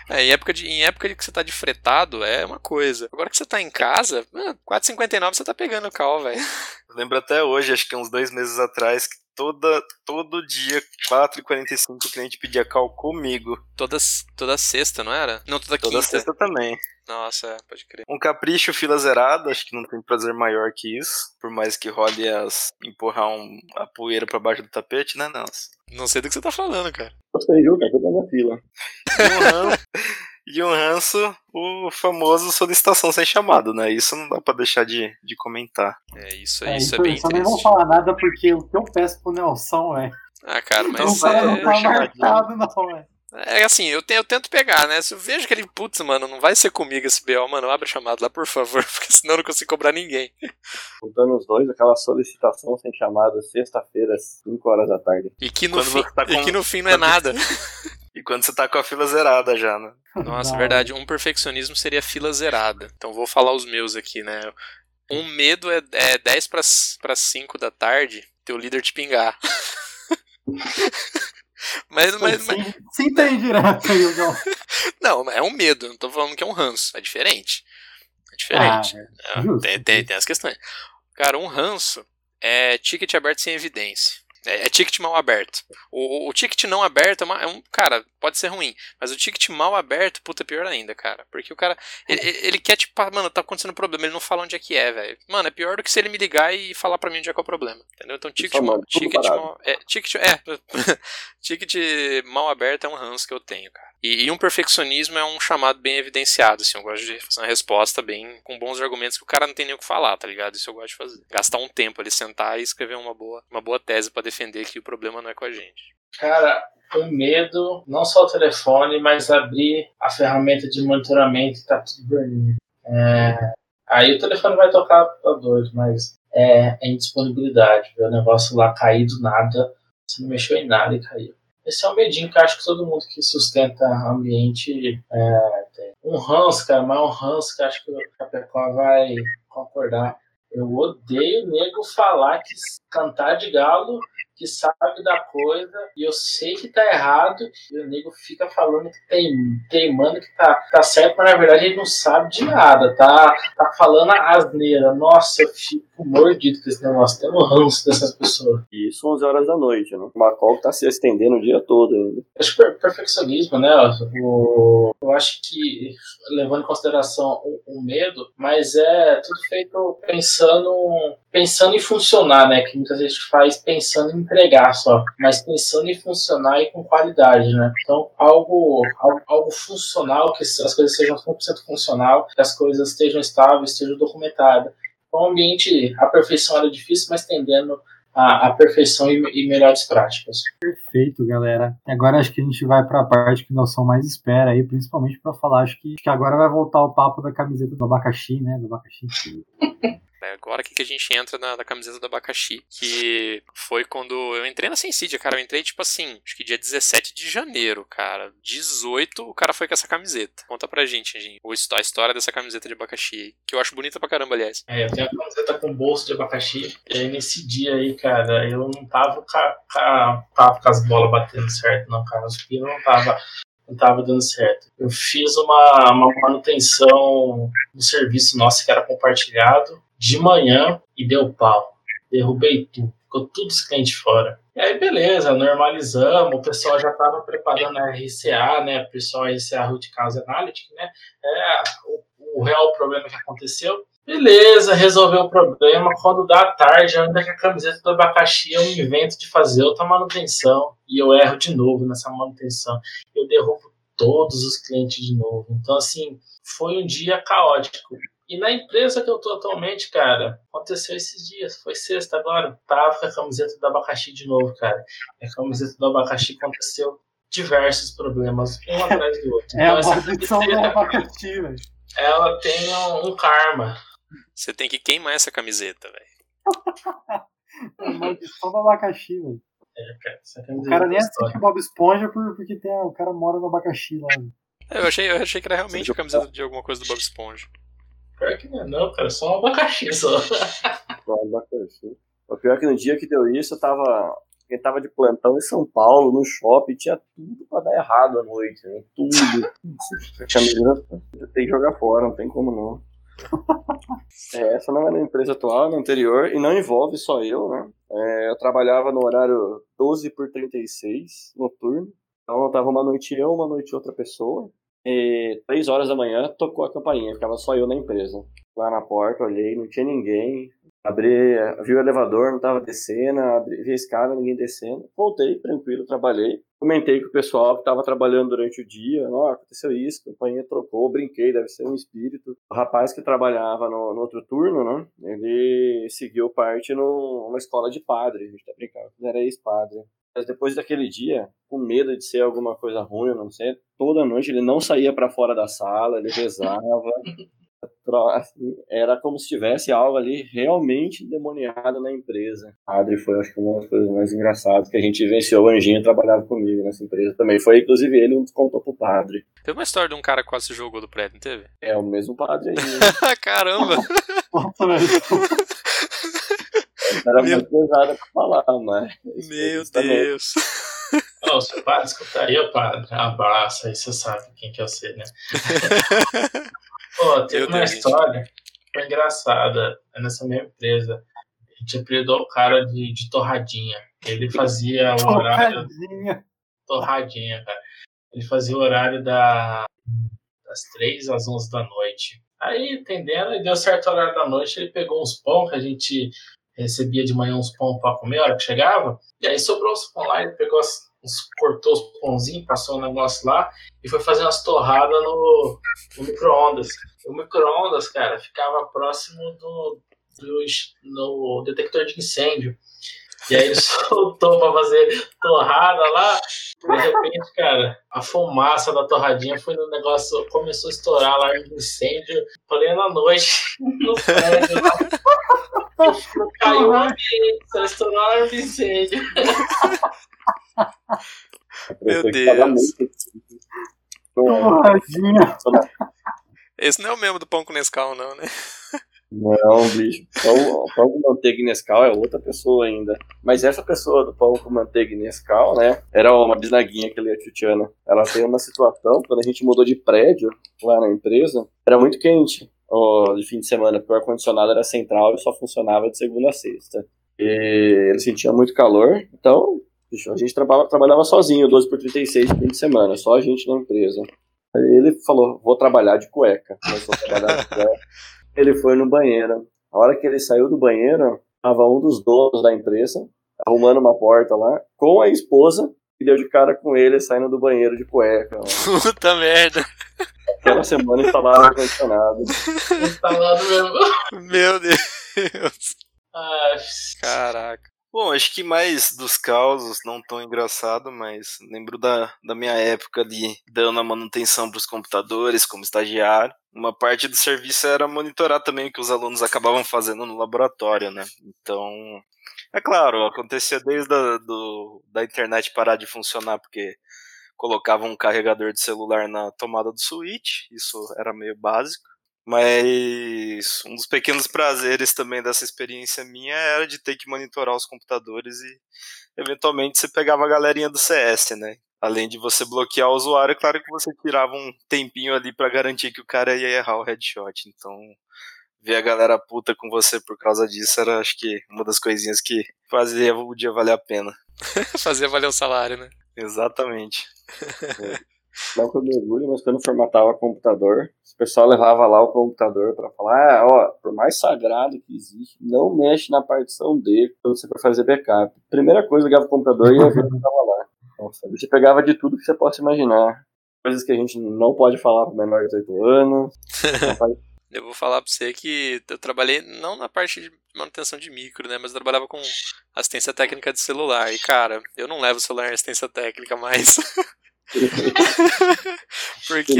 É, em época, de, em época de que você tá de fretado, é uma coisa. Agora que você tá em casa, mano, 4,59 você tá pegando o cal, velho. Lembro até hoje, acho que uns dois meses atrás, que toda, todo dia, 4h45, o cliente pedia call comigo. Toda, toda sexta, não era? Não, toda, Toda quinta. sexta também. Nossa, é, pode crer. Um capricho, fila zerada, acho que não tem prazer maior que isso. Por mais que role as. empurrar um, a poeira pra baixo do tapete, né, Nelson? Não sei do que você tá falando, cara. Você viu, tá tudo na fila. *laughs* Um e um ranço, o famoso solicitação sem chamado, né? Isso não dá pra deixar de, de comentar. É, isso, é, é, isso é então, bem eu só nem vou falar nada porque o que eu peço pro Nelson é. Ah, cara, Então, mas o cara não é, tá chamadinho. marcado, não, é. é assim, eu, te- eu tento pegar, né? Se eu vejo que ele, putz, mano, não vai ser comigo esse BO, mano, abre a chamada lá, por favor, *laughs* porque senão eu não consigo cobrar ninguém. Juntando os dois, aquela solicitação sem chamada, sexta-feira, às 5 horas da tarde. E que no, Quando fim, tá e com- que no fim não é nada. *laughs* E quando você tá com a fila zerada já, né? Nossa, Não. verdade, um perfeccionismo seria fila zerada. Então vou falar os meus aqui, né? Um medo é, é 10 para 5 da tarde, teu líder te pingar. mas, *laughs* mas, mas- Sim, sim tem direto aí, o Gão. *laughs* não, é um medo, não tô falando que é um ranço, é diferente. É diferente. Ah, É, tem, tem, tem as questões. Cara, um ranço é ticket aberto sem evidência. É, é ticket mal aberto. O, o- o ticket não aberto é, uma- é um. Cara, pode ser ruim. Mas o ticket mal aberto, puta, é pior ainda, cara. Porque o cara. Ele, ele- quer, tipo, ah, mano, tá acontecendo um problema. Ele não fala onde é que é, velho. Mano, é pior do que se ele me ligar e falar pra mim onde é que é o problema. Entendeu? Então, ticket mal. Ticket mal. É, ticket. É. *laughs* ticket mal aberto é um ranço que eu tenho, cara. E, e um perfeccionismo é um chamado bem evidenciado, assim. Eu gosto de fazer uma resposta bem. com bons argumentos que o cara não tem nem o que falar, tá ligado? Isso eu gosto de fazer. Gastar um tempo ali, sentar e escrever uma boa, uma boa tese pra defender que o problema não é com a gente. Cara, o medo, não só o telefone, mas abrir a ferramenta de monitoramento e tá tudo vermelho. É, aí o telefone vai tocar pra dois, mas é, é indisponibilidade. O negócio lá cair do nada, você não mexeu em nada e caiu. Esse é um medinho que acho que todo mundo que sustenta ambiente é, tem. Um ranço, cara, mas um ranço que acho que o Capecó vai concordar. Eu odeio nego falar que cantar de galo que sabe da coisa e eu sei que tá errado e o nego fica falando que tem teimando que tá, tá certo, mas na verdade ele não sabe de nada, tá, tá falando asneira. Nossa, eu fico mordido com esse negócio, tem um ranço dessas pessoas. E isso 11 horas da noite, né? Uma call que tá se estendendo o dia todo ainda. Acho que per- perfeccionismo, né? O, eu acho que levando em consideração o, o medo, mas é tudo feito pensando pensando em funcionar, né? Que muitas vezes faz pensando em entregar só, mas pensando em funcionar e com qualidade, né? Então algo algo, algo funcional, que as coisas sejam 100% funcional, que as coisas estejam estáveis, estejam documentadas. Então, o ambiente, a perfeição era difícil, mas tendendo à, à perfeição e, e melhores práticas. Perfeito, galera. Agora acho que a gente vai pra parte que o Nelson mais espera aí, principalmente pra falar. Acho que, acho que agora vai voltar o papo da camiseta do abacaxi, né? Do abacaxi. *laughs* Agora que, que a gente entra na, na camiseta do abacaxi, que foi quando eu entrei na Sensidia, cara. Eu entrei, tipo assim, acho que dia 17 de janeiro, cara. 18, o cara foi com essa camiseta. Conta pra gente, gente, a história dessa camiseta de abacaxi que eu acho bonita pra caramba, aliás. É, eu tenho a camiseta com bolso de abacaxi. E aí nesse dia aí, cara, eu não tava, ca, ca, tava com as bolas batendo certo, não, cara. Os pinos não tava, não tava dando certo. Eu fiz uma, uma manutenção no serviço nosso que era compartilhado de manhã e deu pau. Derrubei tudo. Ficou tudo os clientes fora. E aí, beleza, normalizamos. O pessoal já tava preparando a RCA, né? O pessoal RCA Root Cause Analytics, né? É, o, o real problema que aconteceu Beleza, resolveu o problema. Quando dá tarde, ainda que a camiseta do abacaxi eu invento de fazer outra manutenção. E eu erro de novo nessa manutenção. Eu derrubo todos os clientes de novo. Então, assim, foi um dia caótico. E na empresa que eu tô atualmente, cara, aconteceu esses dias. Foi sexta agora. Tava com a camiseta do abacaxi de novo, cara. E a camiseta do abacaxi aconteceu diversos problemas, um *laughs* atrás do outro. É então, a maldição do abacaxi, velho. Ela tem um, um karma. Você tem que queimar essa camiseta, velho. *laughs* é a maldição do abacaxi, velho. É, cara, o cara nem assiste Bob Esponja porque tem, o cara mora no abacaxi lá. É, eu achei, eu achei que era realmente a camiseta de alguma coisa do Bob Esponja. Pior que não é não, cara, só um abacaxi só. Só um abacaxi. O pior é que no dia que deu isso, eu tava. Quem tava de plantão em São Paulo, no shopping, tinha tudo pra dar errado à noite, né? Tudo. *laughs* a camiseta tem que jogar fora, não tem como não. *laughs* É, essa não é na empresa atual, na anterior, e não envolve só eu, né? É, eu trabalhava no horário 12 por 36, noturno. Então eu tava uma noite eu, uma noite outra pessoa. E três horas da manhã tocou a campainha, ficava só eu na empresa. Lá na porta, olhei, não tinha ninguém. Abri, vi o elevador, não estava descendo, abri, vi a escada, ninguém descendo. Voltei, tranquilo, trabalhei. Comentei com o pessoal que estava trabalhando durante o dia. Ó, oh, aconteceu isso, a companhia trocou, brinquei, deve ser um espírito. O rapaz que trabalhava no, no outro turno, né? Ele seguiu parte numa escola de padre, a gente tá brincando, era ex-padre. Mas depois daquele dia, com medo de ser alguma coisa ruim, não sei, toda noite ele não saía para fora da sala, ele rezava. *laughs* Assim, era como se tivesse algo ali realmente demoniado na empresa. O padre foi, acho que, uma das coisas mais engraçadas que a gente venceu. O Anjinho trabalhava comigo nessa empresa também. Foi, inclusive, ele um contou pro padre. Teve uma história de um cara que quase se jogou do prédio, não teve? É, o mesmo padre aí. Né? *laughs* Caramba! *laughs* Era Meu... muito pesada pra falar, mas. Meu Deus! Não, se o padre escutaria, padre, abraça, aí você sabe quem que eu sei, né? *laughs* Pô, teve uma história foi engraçada é nessa mesma empresa. A gente apelidou o cara de, de torradinha. Ele fazia o *laughs* horário. Torradinha. Torradinha, cara. Ele fazia o horário da, das 3 às 11 da noite. Aí, entendendo, deu certo horário da noite, ele pegou uns pão que a gente recebia de manhã uns pão para comer, a hora que chegava, e aí sobrou os pão lá, ele pegou as, uns, cortou os pãozinhos, passou um negócio lá e foi fazer umas torradas no, no micro-ondas. O micro-ondas, cara, ficava próximo do, do no detector de incêndio. E aí ele *laughs* soltou pra fazer torrada lá. De repente, cara, a fumaça da torradinha foi no negócio, começou a estourar lá no incêndio, plena noite, *laughs* no prédio. *laughs* Caiu uma pizza, estourou a do incêndio. Meu Deus. Torradinha. Esse não é o mesmo do pão com Nescau, não, né? Não, bicho. Pão, pão com manteiga e Nescau é outra pessoa ainda. Mas essa pessoa do pão com manteiga e Nescau, né? Era uma bisnaguinha que ele é tchutchana. Ela tem uma situação, quando a gente mudou de prédio lá na empresa, era muito quente ó, de fim de semana, porque o ar-condicionado era central e só funcionava de segunda a sexta. E ele sentia muito calor, então bicho, a gente trabalhava, trabalhava sozinho, 12 por 36 fim de semana, só a gente na empresa. Aí ele falou, vou trabalhar de cueca. Começou a trabalhar de cueca *laughs* ele foi no banheiro. A hora que ele saiu do banheiro, tava um dos donos da empresa arrumando uma porta lá com a esposa e deu de cara com ele saindo do banheiro de cueca. *laughs* Puta merda. Aquela semana instalaram ar-condicionado. Instalado mesmo. Meu Deus. Ai. Caraca. Bom, acho que mais dos causos, não tão engraçado, mas lembro da, da minha época ali, dando a manutenção para os computadores como estagiário. Uma parte do serviço era monitorar também o que os alunos acabavam fazendo no laboratório, né? Então, é claro, acontecia desde a, do, da internet parar de funcionar porque colocavam um carregador de celular na tomada do switch, isso era meio básico. Mas um dos pequenos prazeres também dessa experiência minha era de ter que monitorar os computadores e eventualmente você pegava a galerinha do CS, né? Além de você bloquear o usuário, é claro que você tirava um tempinho ali para garantir que o cara ia errar o headshot. Então, ver a galera puta com você por causa disso era, acho que, uma das coisinhas que fazia o dia valer a pena. *laughs* fazia valer o salário, né? Exatamente. É. *laughs* não que eu me orgulho, mas quando formatava o computador, o pessoal levava lá o computador para falar, ah, ó, por mais sagrado que existe, não mexe na partição D quando você for fazer backup. Primeira coisa, ligava o computador e ia ver que tava lá. Nossa, você pegava de tudo que você possa imaginar. Coisas que a gente não pode falar para menor de 18 anos. *laughs* Eu vou falar pra você que eu trabalhei não na parte de manutenção de micro, né? Mas eu trabalhava com assistência técnica de celular. E, cara, eu não levo o celular em assistência técnica mais. *laughs* *laughs* Porque.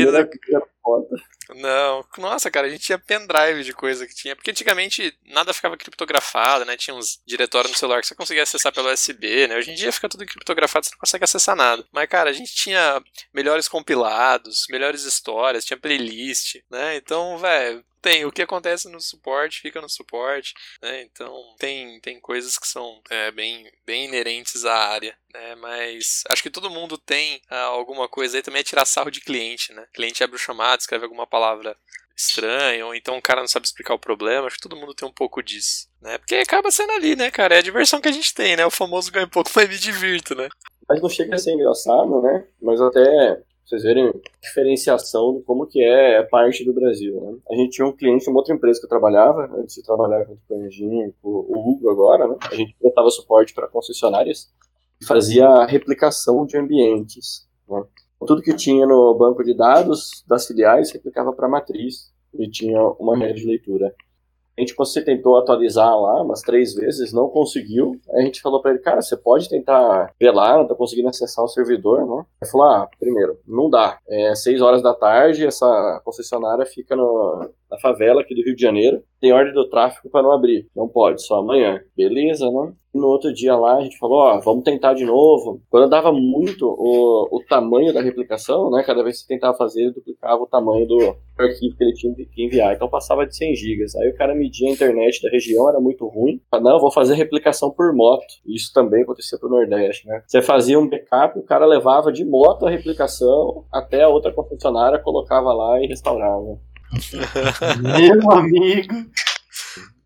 Não, nossa, cara, a gente tinha pendrive de coisa que tinha. Porque antigamente nada ficava criptografado, né? Tinha uns diretórios no celular que você conseguia acessar pelo USB, né? Hoje em dia fica tudo criptografado, você não consegue acessar nada. Mas, cara, a gente tinha melhores compilados, melhores histórias, tinha playlist, né? Então, velho, tem. O que acontece no suporte fica no suporte, né? Então tem, tem coisas que são é, bem, bem inerentes à área, né? Mas acho que todo mundo tem ah, alguma coisa aí também é tirar sarro de cliente, né? Cliente abre o chamado, escreve alguma palavra estranha, ou então o cara não sabe explicar o problema. Acho que todo mundo tem um pouco disso, né? Porque acaba sendo ali, né, cara? É a diversão que a gente tem, né? O famoso ganha pouco, *laughs* mas me divirto, né? Mas não chega a ser engraçado, né? Mas até vocês verem a diferenciação de como que é parte do Brasil. Né? A gente tinha um cliente, uma outra empresa que eu trabalhava, antes de trabalhar junto com o Enginho, o Hugo agora, né? a gente prestava suporte para concessionárias e fazia replicação de ambientes. Né? Tudo que tinha no banco de dados das filiais replicava para a matriz e tinha uma rede de leitura. A gente tentou atualizar lá umas três vezes, não conseguiu. A gente falou para ele, cara, você pode tentar ver lá, não tá conseguindo acessar o servidor, né? Ele falou, ah, primeiro, não dá. É seis horas da tarde, essa concessionária fica no, na favela aqui do Rio de Janeiro. Tem ordem do tráfego para não abrir. Não pode, só amanhã. Beleza, né? E no outro dia lá a gente falou, ó, vamos tentar de novo. Quando dava muito o, o tamanho da replicação, né? Cada vez que você tentava fazer, ele duplicava o tamanho do arquivo que ele tinha que enviar. Então passava de 100 gigas. Aí o cara media a internet da região, era muito ruim. Falei, não, vou fazer replicação por moto. Isso também acontecia pro Nordeste, né? Você fazia um backup, o cara levava de moto a replicação até a outra concessionária, colocava lá e restaurava. Meu amigo.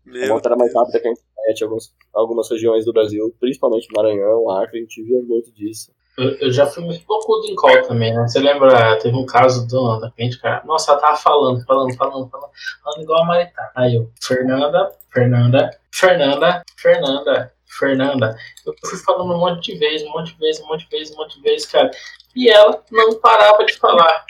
Meu a moto era mais rápida que a internet. Algumas, algumas regiões do Brasil, principalmente Maranhão, Acre, a gente via muito disso. Eu, eu já fui muito pouco em call também, né? Você lembra, teve um caso do, da cliente, cara, nossa, ela tava falando, falando, falando, falando, falando igual a Maritá. Aí eu, Fernanda, Fernanda, Fernanda, Fernanda, Fernanda. Eu fui falando um monte de vezes, um monte de vezes, um monte de vezes, um monte de vezes, cara. E ela não parava de falar.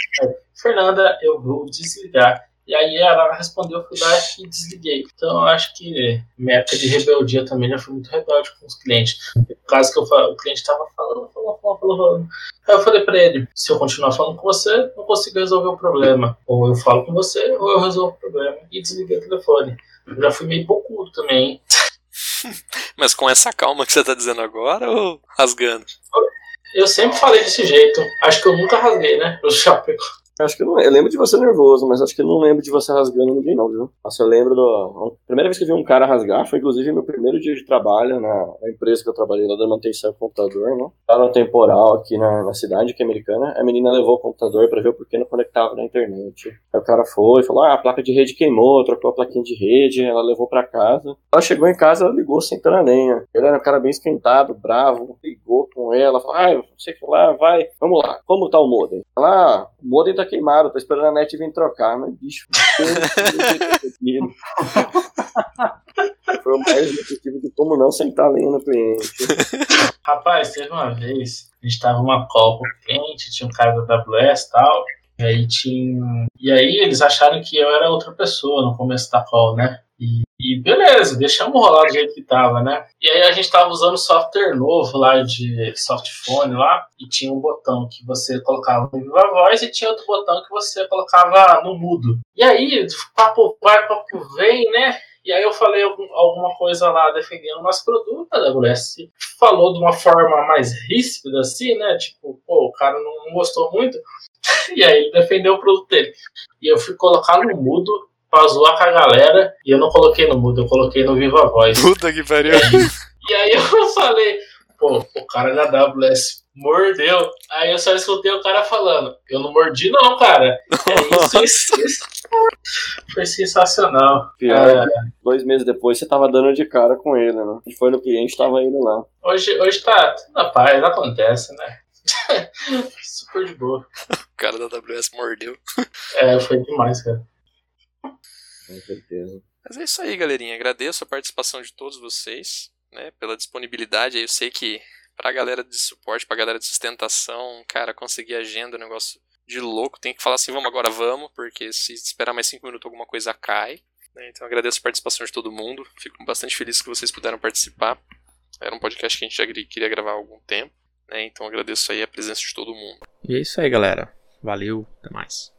Fernanda, eu vou desligar. E aí ela respondeu, eu fui lá e desliguei. Então eu acho que minha época de rebeldia também já foi muito rebelde com os clientes. No caso que eu, o cliente estava falando, falando, falando, falando. Aí eu falei para ele, se eu continuar falando com você, não consigo resolver o problema. Ou eu falo com você, ou eu resolvo o problema. E desliguei o telefone. Eu já fui meio bocudo também. *laughs* Mas com essa calma que você está dizendo agora ou rasgando? Eu sempre falei desse jeito. Acho que eu nunca rasguei, né? Já pego. Acho que não Eu lembro de você nervoso, mas acho que eu não lembro de você rasgando ninguém, não, viu? Nossa, eu lembro do. A primeira vez que eu vi um cara rasgar foi, inclusive, meu primeiro dia de trabalho na, na empresa que eu trabalhei lá da manutenção do computador, né? Tava no temporal aqui na, na cidade, que é americana. A menina levou o computador pra ver o porquê não conectava na internet. Aí o cara foi, falou: ah, a placa de rede queimou, trocou a plaquinha de rede, ela levou pra casa. Ela chegou em casa, ela ligou sem a lenha. Ele era um cara bem esquentado, bravo, ligou com ela, falou: ah, sei que lá, vai, vamos lá, como tá o modem? Ela, ah, o modem tá queimado, tô esperando a net vir trocar, mas bicho. Foi o mais objetivo de como não sentar lenha no cliente. Rapaz, teve uma vez, a gente tava com o cliente, tinha um cara da AWS e tal. E aí tinha. E aí eles acharam que eu era outra pessoa no começo da call, né? E, e, beleza, deixamos rolar do jeito que tava, né? E aí a gente tava usando software novo lá de softphone lá, e tinha um botão que você colocava no Viva Voz e tinha outro botão que você colocava no mudo. E aí, papo vai, papo vem, né? E aí eu falei alguma coisa lá defendendo o nosso produto, a AWS falou de uma forma mais ríspida, assim, né? Tipo, pô, o cara não gostou muito. *laughs* E aí ele defendeu o produto dele. E eu fui colocar no mudo pra zoar com a galera. E eu não coloquei no mudo, eu coloquei no Viva Voz. Puta que pariu. E aí eu *laughs* falei, pô, o cara da AWS mordeu. Aí eu só escutei o cara falando, eu não mordi não, cara. *laughs* É isso, isso, isso. Foi sensacional. Pior, é... dois meses depois você tava dando de cara com ele, né? A gente foi no cliente, tava indo lá. Hoje, hoje tá tudo na paz, acontece, né? *laughs* Super de boa. O cara da AWS mordeu. É, foi demais, cara. Com certeza. Mas é isso aí, galerinha. Agradeço a participação de todos vocês, né, pela disponibilidade. Eu sei que pra galera de suporte, pra galera de sustentação, cara, conseguir agenda, um negócio de louco. Tem que falar assim, vamos agora, vamos, porque se esperar mais cinco minutos alguma coisa cai. né. Então agradeço a participação de todo mundo. Fico bastante feliz que vocês puderam participar. Era um podcast que a gente já queria gravar há algum tempo. né, Então agradeço aí a presença de todo mundo. E é isso aí, galera. Valeu, até mais.